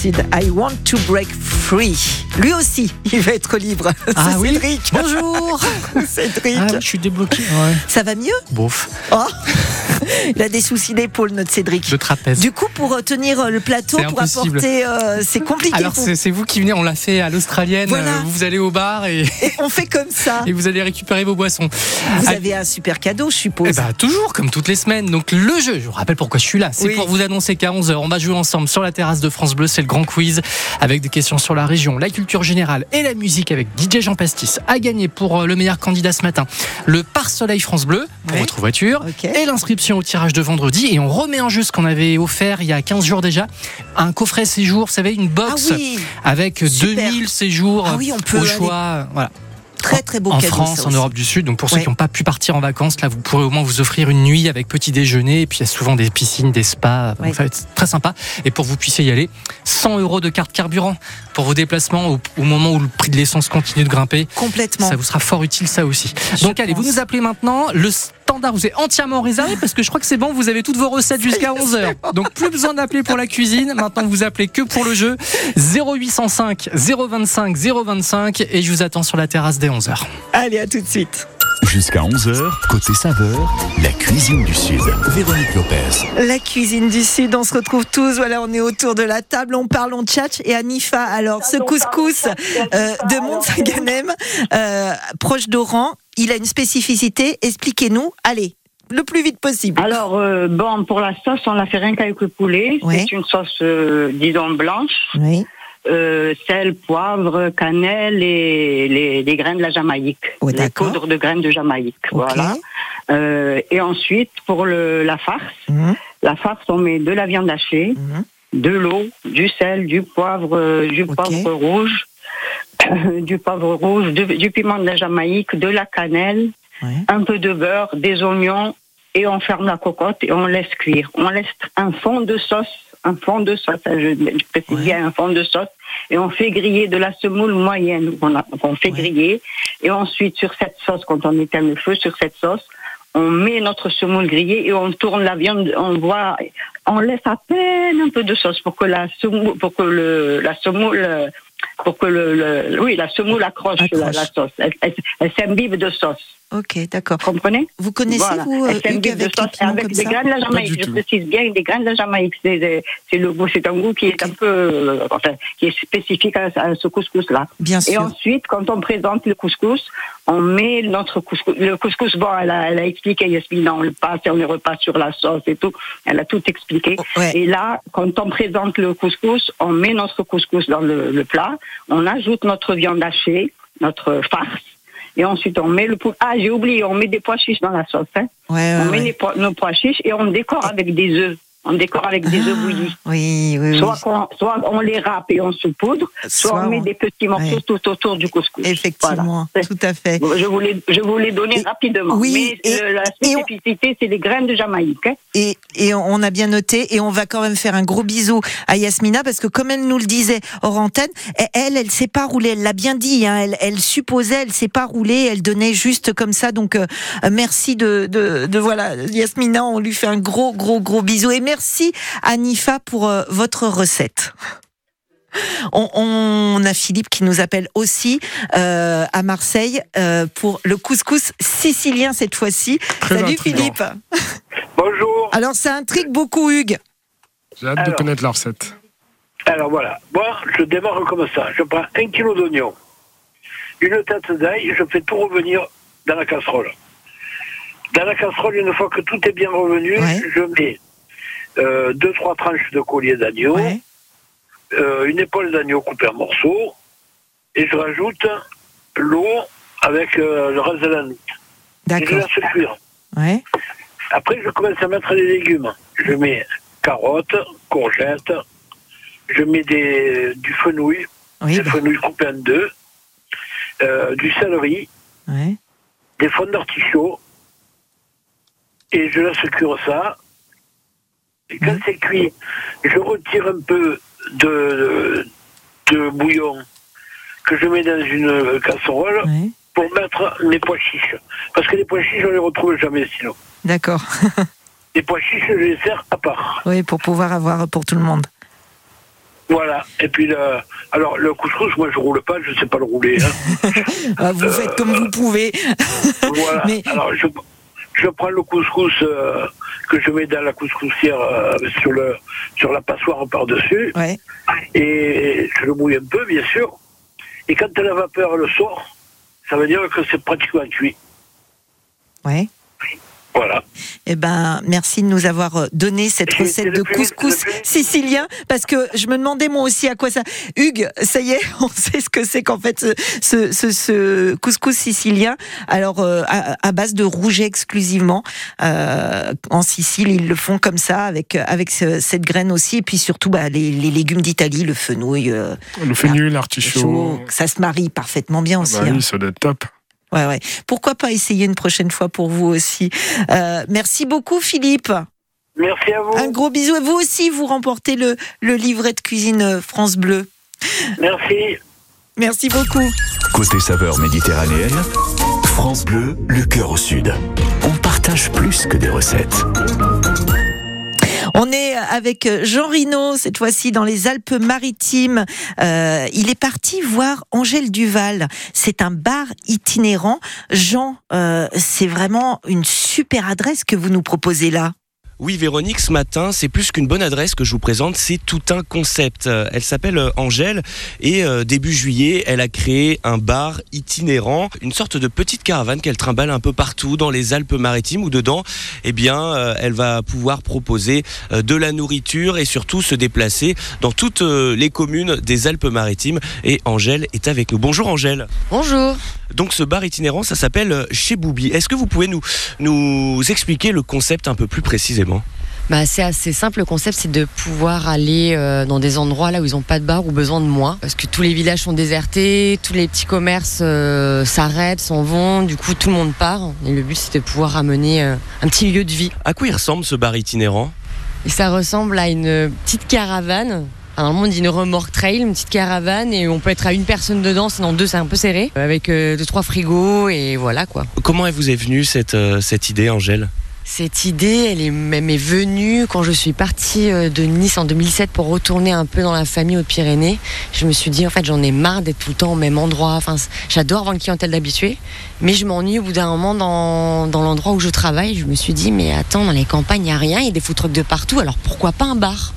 I want to break free. Lui aussi, <laughs> il va être libre. <laughs> Ah C'est oui Cédric. Bonjour <laughs> Cédric. Ah, Je suis débloqué. Ouais. Ça va mieux? Bouf. Oh Il a des soucis d'épaule, notre Cédric. De trapèze. Du coup, pour euh, tenir euh, le plateau, C'est pour impossible. apporter, euh, c'est compliqué. Alors pour- c'est vous qui venez, on l'a fait à l'australienne. Voilà. Euh, Vous allez au bar et, Et on fait comme ça. <laughs> et vous allez récupérer vos boissons. Vous Ah, avez un super cadeau, je suppose. Eh ben, toujours, comme toutes les semaines. Donc, le jeu, je vous rappelle pourquoi je suis là. C'est Oui. pour vous annoncer qu'à 11h, on va jouer ensemble sur la terrasse de France Bleu. C'est le grand quiz avec des questions sur la région, la culture générale et la musique avec DJ Jean Pastis. À gagner pour le meilleur candidat ce matin, le pare-soleil France Bleu pour Ouais. votre voiture et l'inscription au tirage de vendredi. Et on remet en jeu ce qu'on avait offert il y a 15 jours déjà. Un coffret séjour, vous savez, une ah box oui, avec Super. 2000 séjours Ah oui, on peut au aller- choix. Voilà très très beau en cadeau. France, en. Europe du Sud. Donc pour ceux Ouais. qui n'ont pas pu partir en vacances, là, vous pourrez au moins vous offrir une nuit avec petit déjeuner. Et puis il y a souvent des piscines, des spas. Ouais. Très sympa. Et pour que vous puissiez y aller, 100 euros de carte carburant vos déplacements au, au moment où le prix de l'essence continue de grimper. Complètement. Ça vous sera fort utile, ça aussi. Je Donc allez, vous nous appelez maintenant. Le standard vous est entièrement réservé parce que je crois que c'est bon, vous avez toutes vos recettes jusqu'à <laughs> 11h. Donc plus besoin d'appeler pour la cuisine. Maintenant, vous appelez que pour le jeu. 0805 025 025 et je vous attends sur la terrasse dès 11h. Allez, à tout de suite. Jusqu'à 11h, côté saveur, la cuisine du Sud. Véronique Lopez. La cuisine du Sud, on se retrouve tous. Voilà, on est autour de la table, on parle, on tchatche. Et Anifa, alors, ce couscous euh, de Mont-Saint-Ganem, euh, proche d'Oran, il a une spécificité. Expliquez-nous. Allez, le plus vite possible. Alors, euh, bon, pour la sauce, on l'a fait rien qu'avec le poulet. C'est une sauce, euh, disons, blanche. Oui. Euh, sel, poivre, cannelle et les, les graines de la Jamaïque. Oh, les poudres de graines de Jamaïque. Voilà. Euh, et ensuite, pour le, la farce, Mhm. la farce, on met de la viande hachée, Mhm. de l'eau, du sel, du poivre, euh, du poivre rouge, <coughs> du poivre rouge, du, du piment de la Jamaïque, de la cannelle, Ouais. un peu de beurre, des oignons, et on ferme la cocotte et on laisse cuire. On laisse un fond de sauce, un fond de sauce, hein, je, je précise Ouais. bien un fond de sauce, et on fait griller de la semoule moyenne qu'on fait Ouais. griller, et ensuite sur cette sauce, quand on éteint le feu sur cette sauce, on met notre semoule grillée et on tourne la viande, on voit, on laisse à peine un peu de sauce pour que la semoule, pour que le, la semoule, pour que le, le- oui, la semoule accroche, La, Accroche. la sauce. Elle, elle, elle s'imbibe de sauce. Ok, d'accord. Comprenez? Vous connaissez, Voilà. vous, Elle euh, de avec les sauce avec des graines de la Jamaïque. Je précise bien des graines de la Jamaïque. C'est le goût, c'est un goût qui est un peu, euh, enfin, qui est spécifique à, à ce couscous-là. Bien Et sûr. ensuite, quand on présente le couscous, on met notre couscous. Le couscous, bon, elle a, elle a expliqué, Yasmine, on le passe et on le repasse sur la sauce et tout. Elle a tout expliqué. Oh, ouais. Et là, quand on présente le couscous, on met notre couscous dans le, le plat, on ajoute notre viande hachée, notre farce, et ensuite on met le pou- Ah, j'ai oublié, on met des pois chiches dans la sauce. Hein. Ouais, on ouais, met ouais. les pois- nos pois chiches et on décore avec des œufs. On décore avec des œufs Ah, bouillis. Oui, oui, oui. Soit, qu'on- soit on les râpe et on saupoudre, soit, Soit on met on- des petits morceaux tout autour du couscous. Effectivement, Voilà. tout à fait. Je vous l'ai, je vous l'ai donné Et- rapidement. oui, Mais et- la on- spécificité, c'est les graines de Jamaïque. hein. Et, et on a bien noté, et on va quand même faire un gros bisou à Yasmina, parce que comme elle nous le disait hors antenne, elle, elle sait pas rouler, elle l'a bien dit, hein, elle, elle supposait, elle sait pas rouler, elle donnait juste comme ça, donc euh, euh, merci de, de, de, voilà, Yasmina, on lui fait un gros, gros, gros bisou, et merci à Nifa pour euh, votre recette. On, on a Philippe qui nous appelle aussi euh, à Marseille euh, pour le couscous sicilien cette fois-ci. Salut intriguant. Philippe. Bonjour. Alors ça intrigue beaucoup Hugues. J'ai hâte de connaître la recette. Alors voilà, moi je démarre comme ça. Je prends un kilo d'oignon, une tête d'ail, je fais tout revenir dans la casserole. Dans la casserole, une fois que tout est bien revenu, Ouais. je mets euh, deux trois tranches de collier d'agneau, Ouais. euh, une épaule d'agneau coupée en morceaux, et je rajoute l'eau avec euh, le reste de la nuit. Et je D'accord. laisse cuire. Ouais. Après, je commence à mettre les légumes. Je mets carottes, courgettes, je mets des, du fenouil, Oui. des fenouil coupé en deux, euh, du céleri, Ouais. des fonds d'artichaut, et je laisse cuire ça. Quand c'est cuit, je retire un peu de, de bouillon que je mets dans une casserole pour mettre les pois chiches. Parce que les pois chiches, on les retrouve jamais sinon. D'accord. <laughs> Les pois chiches, je les sers à part. Oui, pour pouvoir avoir pour tout le monde. Voilà. Et puis, le, alors, le couscous, moi, je roule pas, je sais pas le rouler. hein. <laughs> Ah, vous faites comme vous pouvez. voilà. <laughs> Alors, je, je prends le couscous euh, que je mets dans la couscoussière euh, sur, le, sur la passoire par-dessus. Ouais. Et je le mouille un peu, bien sûr. Et quand la vapeur le sort, ça veut dire que c'est pratiquement cuit. Ouais. Voilà. Eh ben, merci de nous avoir euh, donné cette recette de couscous sicilien, parce que je me demandais moi aussi à quoi ça. Hugues, ça y est, <laughs> on sait ce que c'est qu'en fait ce, ce, ce- ce couscous sicilien. Alors euh, à, à base de rouget exclusivement. Euh, en Sicile, ils le font comme ça avec avec ce- cette graine aussi, et puis surtout bah, les, les légumes d'Italie, le fenouil. euh, Le fenouil, l'artichaut. ça se marie parfaitement bien aussi. Bah hein. oui, ça doit être top. Ouais, ouais. Pourquoi pas essayer une prochaine fois pour vous aussi. Euh, merci beaucoup, Philippe. Merci à vous. Un gros bisou. Et vous aussi, vous remportez le, le livret de cuisine France Bleu. Merci. Merci beaucoup. Côté saveur méditerranéenne, France Bleu, le cœur au sud. On partage plus que des recettes. On est avec Jean Rino, cette fois-ci dans les Alpes-Maritimes. Euh, il est parti voir Angèle Duval. C'est un bar itinérant. Jean, euh, c'est vraiment une super adresse que vous nous proposez là. Oui, Véronique, ce matin, c'est plus qu'une bonne adresse que je vous présente, c'est tout un concept. Euh, Elle s'appelle euh, Angèle et euh, début juillet, elle a créé un bar itinérant, une sorte de petite caravane qu'elle trimballe un peu partout dans les Alpes-Maritimes où dedans, eh bien, elle va pouvoir proposer de la nourriture et surtout se déplacer dans toutes les communes des Alpes-Maritimes. Et Angèle est avec nous. Bonjour Angèle. Bonjour. Donc ce bar itinérant, ça s'appelle euh, Chez Boubi. Est-ce que vous pouvez nous, nous expliquer le concept un peu plus précisément? Bah, c'est assez simple. Le concept, c'est de pouvoir aller euh, dans des endroits là où ils n'ont pas de bar ou besoin de moi. Parce que tous les villages sont désertés, tous les petits commerces euh, s'arrêtent, s'en vont. Du coup, tout le monde part. Et le but, c'est de pouvoir amener euh, un petit lieu de vie. À quoi il ressemble ce bar itinérant? Et ça ressemble à une petite caravane. Normalement, on dit une remorque trail, une petite caravane, et on peut être à une personne dedans, sinon deux, c'est un peu serré, avec euh, deux, trois frigos, et voilà quoi. Comment elle vous est venue cette, euh, cette idée, Angèle? Cette idée, elle est même est venue quand je suis partie euh, de Nice en 2007 pour retourner un peu dans la famille aux Pyrénées. Je me suis dit, en fait, j'en ai marre d'être tout le temps au même endroit. Enfin, j'adore avoir une clientèle d'habitués, mais je m'ennuie au bout d'un moment dans, dans l'endroit où je travaille. Je me suis dit, mais attends, dans les campagnes, il n'y a rien, il y a des food trucks de partout, alors pourquoi pas un bar?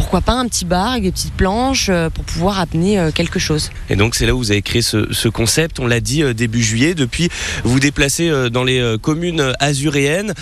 Pourquoi pas un petit bar avec des petites planches euh, pour pouvoir amener euh, quelque chose. Et donc c'est là où vous avez créé ce, ce concept, on l'a dit euh, début juillet, depuis vous déplacez dans les communes azuréennes,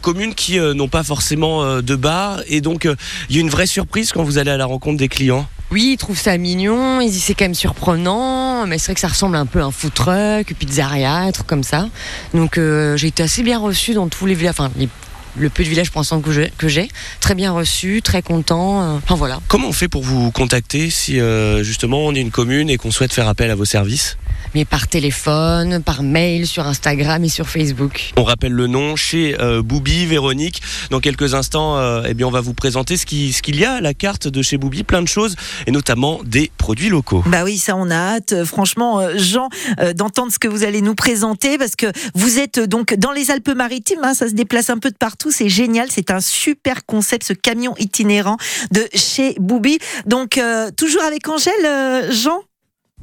communes qui n'ont pas forcément de bar, et donc il y a une vraie surprise quand vous allez à la rencontre des clients. Oui, ils trouvent ça mignon, ils disent c'est quand même surprenant, mais c'est vrai que ça ressemble un peu à un food truck, pizzeria, un truc comme ça. Donc euh, j'ai été assez bien reçue dans tous les villages, enfin les- le peu de villages pour l'instant que j'ai, très bien reçu, très content. euh, Enfin voilà. Comment on fait pour vous contacter si euh, justement on est une commune et qu'on souhaite faire appel à vos services? Mais par téléphone, par mail, sur Instagram et sur Facebook. On rappelle le nom chez euh, Boubi, Véronique. Dans quelques instants, euh, eh bien, on va vous présenter ce qui- ce qu'il y a à la carte de chez Boubi, plein de choses, et notamment des produits locaux. Bah oui, ça on a hâte. Euh, Franchement, euh, Jean, euh, d'entendre ce que vous allez nous présenter parce que vous êtes euh, donc dans les Alpes-Maritimes. hein, ça se déplace un peu de partout. C'est génial. C'est un super concept, ce camion itinérant de chez Boubi. Donc euh, toujours avec Angèle, euh, Jean?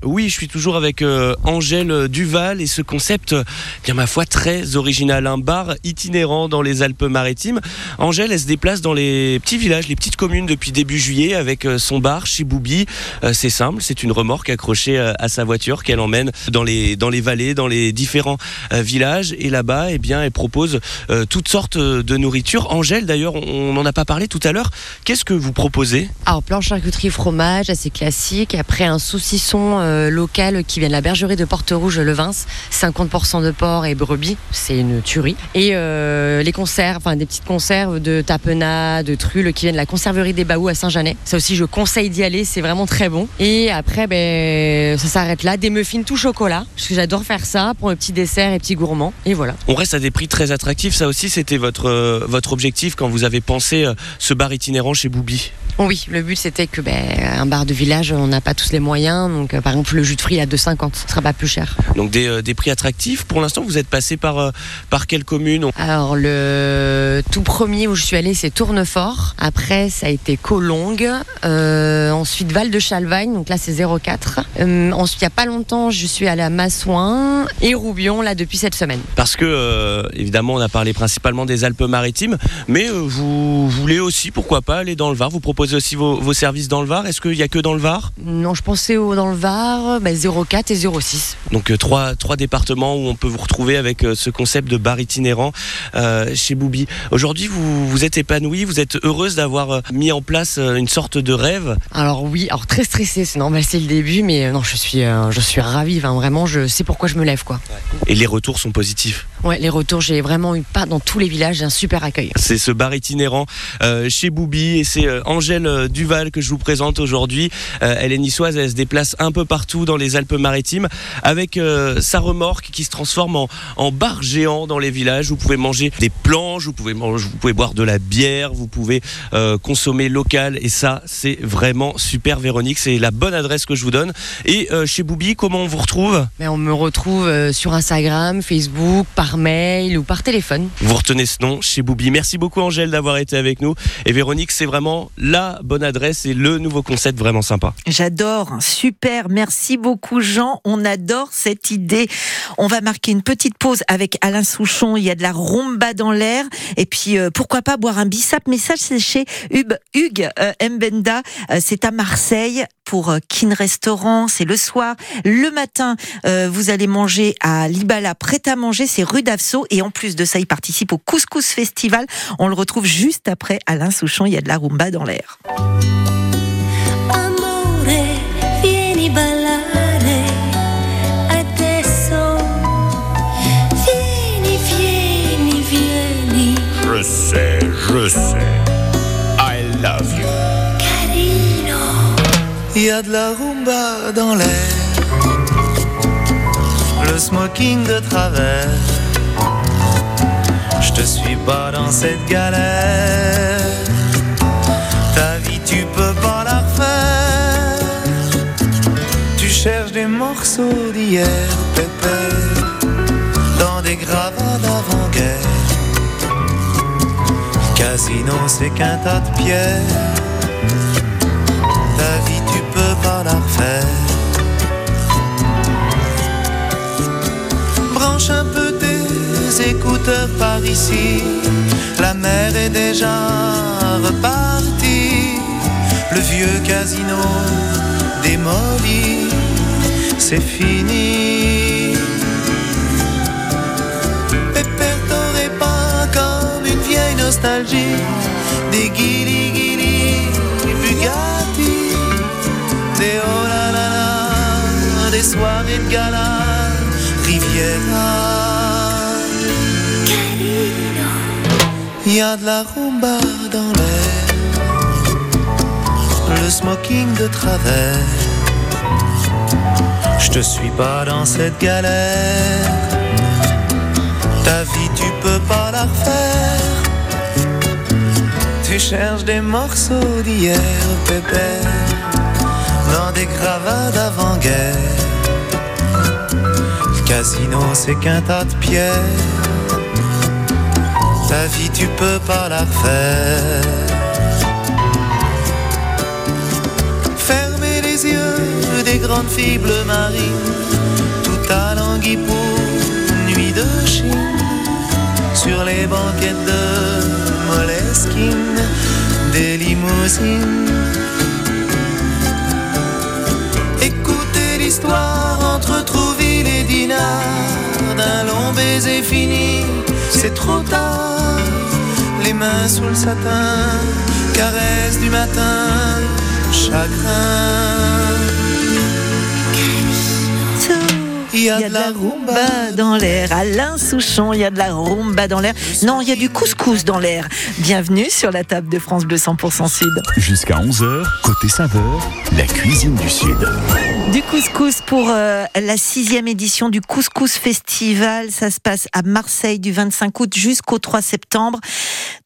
Oui, je suis toujours avec euh, Angèle Duval et ce concept, euh, bien ma foi, très original. Un bar itinérant dans les Alpes-Maritimes. Angèle, elle se déplace dans les petits villages, les petites communes depuis début juillet avec euh, son bar chez Boubi. Euh, c'est simple, c'est une remorque accrochée euh, à sa voiture qu'elle emmène dans les, dans les vallées, dans les différents villages. Et là-bas, eh bien, elle propose toutes sortes de nourriture. Angèle, d'ailleurs, on n'en a pas parlé tout à l'heure. Qu'est-ce que vous proposez? Alors, plan charcuterie fromage, assez classique. Après, un saucisson euh, local qui vient de la bergerie de Porte-Rouge-Levins. 50% de porc et brebis. C'est une tuerie. Et euh, les conserves, enfin des petites conserves de tapenade, de trulle qui viennent de la conserverie des Baous à Saint-Janet. Ça aussi, je conseille d'y aller. C'est vraiment très bon. Et après, ben, ça s'arrête là. Des muffins tout chocolat. Parce que j'adore faire ça pour le petit dessert et petit gourmand. Et voilà. On reste à des prix très attractifs. Ça aussi, c'était votre, euh, votre objectif quand vous avez pensé euh, ce bar itinérant chez Boubi. Oui, le but c'était que ben, un bar de village, on n'a pas tous les moyens. Donc, par exemple, exemple, le jus de fruits à 2,50. Ce sera pas plus cher. Donc des, euh, des prix attractifs. Pour l'instant, vous êtes passé par, euh, par quelle commune? Alors, le tout premier où je suis allée, c'est Tournefort. Après, ça a été Collongue. Euh, ensuite, Val de Chalvagne. Donc là, c'est 0,4. Euh, ensuite, il y a pas longtemps, je suis allée à Massouin et Roubion, là, depuis cette semaine. Parce que, euh, évidemment, on a parlé principalement des Alpes-Maritimes, mais vous voulez aussi, pourquoi pas, aller dans le Var? Vous proposez aussi vos, vos services dans le Var? Est-ce qu'il n'y a que dans le Var? Non, je pensais au, dans le Var, bah, 0,4 et 0,6. Donc euh, trois, trois départements où on peut vous retrouver avec euh, ce concept de bar itinérant euh, chez Boubi. Aujourd'hui, vous, vous êtes épanouie, vous êtes heureuse d'avoir euh, mis en place euh, une sorte de rêve? Alors oui, alors très stressée, c'est normal, c'est le début, mais euh, non, je suis, euh, je suis ravie, vraiment, je sais pourquoi je me lève, quoi. Et les retours sont positifs? Ouais, les retours, j'ai vraiment eu pas dans tous les villages, un super accueil. C'est ce bar itinérant euh, chez Boubi et c'est euh, Angèle euh, Duval que je vous présente aujourd'hui. Euh, elle est niçoise, elle se déplace un peu partout dans les Alpes-Maritimes avec sa remorque qui se transforme en, en bar géant dans les villages. Vous pouvez manger des planches, vous pouvez, manger, vous pouvez boire de la bière, vous pouvez consommer local et ça c'est vraiment super Véronique, c'est la bonne adresse que je vous donne. Et chez Boubi, comment on vous retrouve? Mais on me retrouve sur Instagram, Facebook, par mail ou par téléphone. Vous retenez ce nom chez Boubi. Merci beaucoup Angèle d'avoir été avec nous. Et Véronique, c'est vraiment la bonne adresse et le nouveau concept vraiment sympa. J'adore, super, merci beaucoup Jean, on adore cette idée. On va marquer une petite pause avec Alain Souchon, il y a de la rumba dans l'air, et puis euh, pourquoi pas boire un bissap, mais ça c'est chez Hub, Hugues euh, Mbenda, Euh, c'est à Marseille pour euh, Kin Restaurant, c'est le soir. Le matin, euh, vous allez manger à Libala, prêt à manger, c'est rue d'Avso, et en plus de ça, il participe au Couscous Festival. On le retrouve juste après Alain Souchon, il y a de la rumba dans l'air. Amore, vieni ballare adesso. Vieni, vieni, vieni. Je sais, je sais. Y a de la rumba dans l'air, le smoking de travers. Je te suis pas dans cette galère. Ta vie, tu peux pas la refaire. Tu cherches des morceaux d'hier, pépère, dans des gravats d'avant-guerre. Casino, c'est qu'un tas de pierres. Ta vie, refaire. Branche un peu tes écouteurs par ici. La mer est déjà repartie. Le vieux casino démoli, c'est fini. Pépère, t'aurais pas comme une vieille nostalgie. Des guili des soirées de gala. Il y a de la rumba dans l'air, le smoking de travers. Je te suis pas dans cette galère. Ta vie, tu peux pas la refaire. Tu cherches des morceaux d'hier, pépère, dans des gravats d'avant-guerre. Casino, c'est qu'un tas de pierres. Ta vie, tu peux pas la refaire. Fermez les yeux des grandes fibres marines, tout à l'anguille pour nuit de Chine, sur les banquettes de Moleskine, des limousines. D'un long baiser fini, c'est trop tard. Les mains sous le satin, caresse du matin, chagrin. Il y a de la rumba dans l'air. Alain Souchon, il y a de la rumba dans l'air. Non, il y a du couscous dans l'air. Bienvenue sur la table de France Bleu 100% Sud. Jusqu'à 11h, côté saveur, la cuisine du Sud. Du couscous pour euh, la sixième édition du Couscous Festival. Ça se passe à Marseille du 25 août jusqu'au 3 septembre.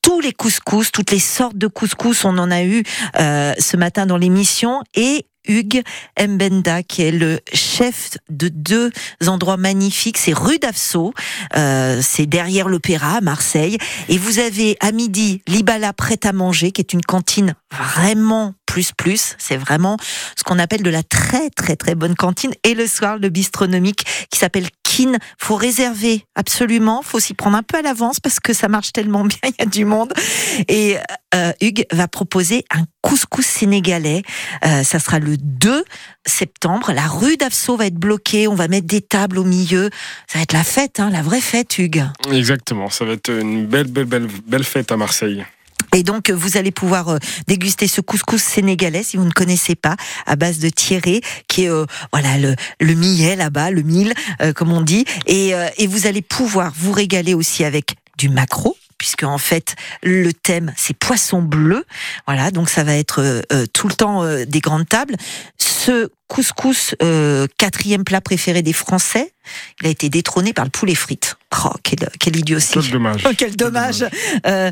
Tous les couscous, toutes les sortes de couscous, on en a eu euh, ce matin dans l'émission. Et Hugues Mbenda, qui est le chef de deux endroits magnifiques. C'est rue d'Avso, euh, c'est derrière l'Opéra à Marseille. Et vous avez à midi l'Ibala prête à manger, qui est une cantine vraiment plus plus. C'est vraiment ce qu'on appelle de la très très très bonne cantine. Et le soir, le bistronomique qui s'appelle Kin. Faut réserver absolument. Faut s'y prendre un peu à l'avance parce que ça marche tellement <laughs> bien. Il y a du monde. Et euh, Hugues va proposer un couscous sénégalais. Euh, ça sera le 2 septembre. La rue d'Avso va être bloquée. On va mettre des tables au milieu. Ça va être la fête, hein, la vraie fête, Hugues. Exactement, ça va être une belle, belle, belle, belle fête à Marseille. Et donc, vous allez pouvoir euh, déguster ce couscous sénégalais, si vous ne connaissez pas, à base de thierry, qui est euh, voilà le, le millet là-bas, le mille, euh, comme on dit. Et, euh, et vous allez pouvoir vous régaler aussi avec du maquereau puisque en fait le thème c'est poisson bleu. Voilà, donc ça va être euh, euh, tout le temps euh, des grandes tables. Ce couscous euh, quatrième plat préféré des Français, il a été détrôné par le poulet frites. Oh, quel, quel idiotie. Quel dommage. <laughs> Oh, quel dommage. Euh,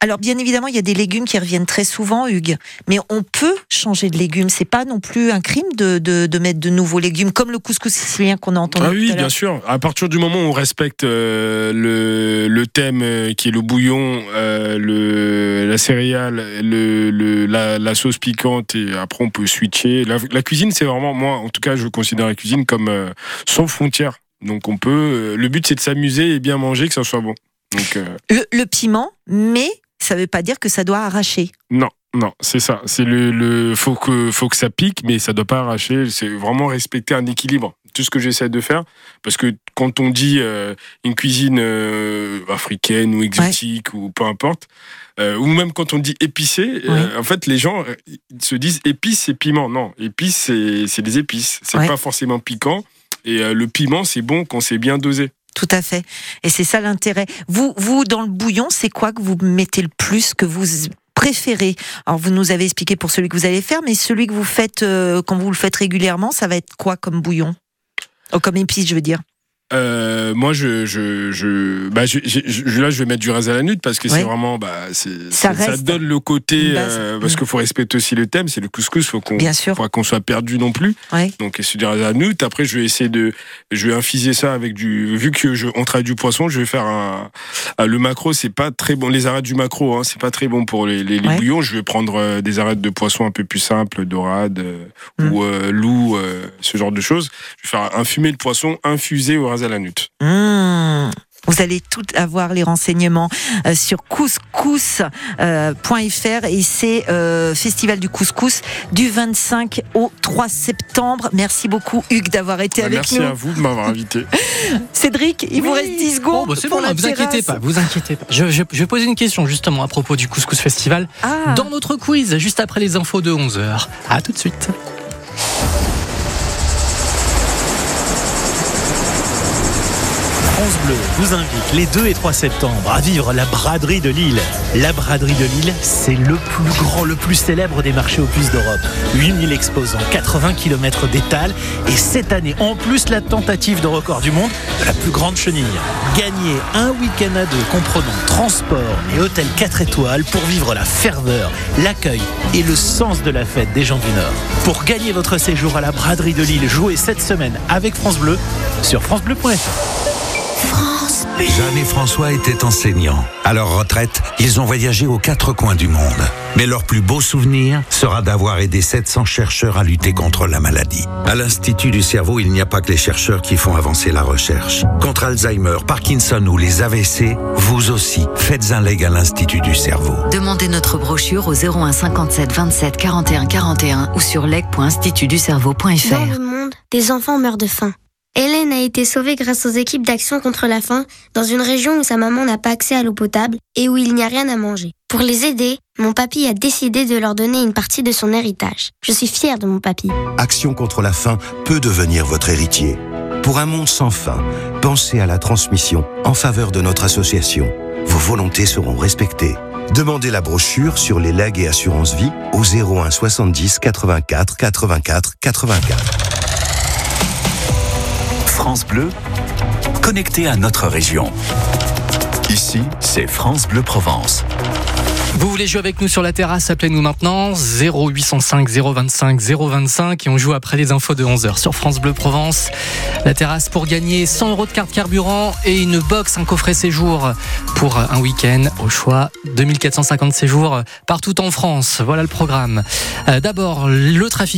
alors bien évidemment, il y a des légumes qui reviennent très souvent, Hugues, mais on peut changer de légumes. C'est pas non plus un crime de, de, de mettre de nouveaux légumes, comme le couscous sicilien qu'on a entendu. Ah tout oui, à bien sûr. À partir du moment où on respecte euh, le, le thème euh, qui est le bouillon, euh, le, la céréale, le, le- la, la sauce piquante, et après on peut switcher. La, la cuisine, c'est vraiment, moi en tout cas, je considère la cuisine comme euh, sans frontières. Donc on peut. le but, c'est de s'amuser et bien manger, que ça soit bon. Donc. Le, le piment, mais ça veut pas dire que ça doit arracher. Non, non, c'est ça. C'est le, le faut que faut que ça pique, mais ça doit pas arracher. C'est vraiment respecter un équilibre. Tout ce que j'essaie de faire, parce que quand on dit euh, une cuisine euh, africaine ou exotique ou peu importe, euh, ou même quand on dit épicé, en fait les gens se disent épices et piment. Non, épices c'est c'est des épices. C'est Ouais. pas forcément piquant. Et le piment c'est bon quand c'est bien dosé. Tout à fait. Et c'est ça l'intérêt. Vous, vous, dans le bouillon, c'est quoi que vous mettez le plus, que vous préférez? Alors, vous nous avez expliqué pour celui que vous allez faire, mais celui que vous faites, euh, quand vous le faites régulièrement, ça va être quoi comme bouillon? Oh, Comme épice, je veux dire. Euh, moi, je, je, je, bah, je, là, je vais mettre du ras à la nuit parce que Ouais. c'est vraiment, bah, c'est, Ça reste donne le côté, base. euh, parce Mm. qu'il faut respecter aussi le thème, c'est le couscous, faut qu'on, pas qu'on soit perdu non plus. Ouais. Donc, c'est du ras à la nuit. Après, je vais essayer de, je vais infuser ça avec du, vu que je, on travaille du poisson, je vais faire un, ah, le macro, c'est pas très bon, les arêtes du macro, hein, c'est pas très bon pour les, les, les Ouais. bouillons. Je vais prendre euh, des arêtes de poisson un peu plus simples, dorades, Mm. ou euh, loup, ce genre de choses. Je vais faire un fumé de poisson infusé au la nuit. Mmh. Vous allez tout avoir les renseignements euh, sur couscous.fr et c'est euh, Festival du couscous du 25 au 3 septembre. Merci beaucoup Hugues d'avoir été Bah, avec Merci nous. à vous de m'avoir invité. <laughs> Cédric, il vous reste 10 secondes. Bon, bah, c'est pour bon, la vous inquiétez pas, vous inquiétez pas. Je, je- je vais poser une question justement à propos du Couscous Festival. Ah. Dans notre quiz, juste après les infos de 11h. À tout de suite. France Bleu vous invite les 2 et 3 septembre à vivre la braderie de Lille. La braderie de Lille, c'est le plus grand, le plus célèbre des marchés opus d'Europe. 8000 exposants, 80 km d'étal et cette année, en plus la tentative de record du monde de la plus grande chenille. Gagnez un week-end à deux comprenant transport et hôtel 4 étoiles pour vivre la ferveur, l'accueil et le sens de la fête des gens du Nord. Pour gagner votre séjour à la braderie de Lille, jouez cette semaine avec France Bleu sur francebleu.fr. Jeanne et François étaient enseignants. À leur retraite, ils ont voyagé aux quatre coins du monde. Mais leur plus beau souvenir sera d'avoir aidé 700 chercheurs à lutter contre la maladie. À l'Institut du cerveau, il n'y a pas que les chercheurs qui font avancer la recherche. Contre Alzheimer, Parkinson ou les AVC, vous aussi, faites un leg à l'Institut du cerveau. Demandez notre brochure au 01 57 27 41 41 ou sur Dans leg.institutducerveau.fr. le monde, des enfants meurent de faim. Hélène a été sauvée grâce aux équipes d'action contre la faim dans une région où sa maman n'a pas accès à l'eau potable et où il n'y a rien à manger. Pour les aider, mon papy a décidé de leur donner une partie de son héritage. Je suis fière de mon papy. Action contre la faim peut devenir votre héritier. Pour un monde sans faim, pensez à la transmission en faveur de notre association. Vos volontés seront respectées. Demandez la brochure sur les legs et assurances vie au 01 70 84 84 84. France Bleu, connecté à notre région. Ici, c'est France Bleu Provence. Vous voulez jouer avec nous sur la terrasse Appelez-nous maintenant 0805 025 025 et on joue après les infos de 11h sur France Bleu Provence. La terrasse pour gagner 100 euros de carte carburant et une box, un coffret séjour pour un week-end au choix 2450 séjours partout en France. Voilà le programme. Euh, D'abord, le trafic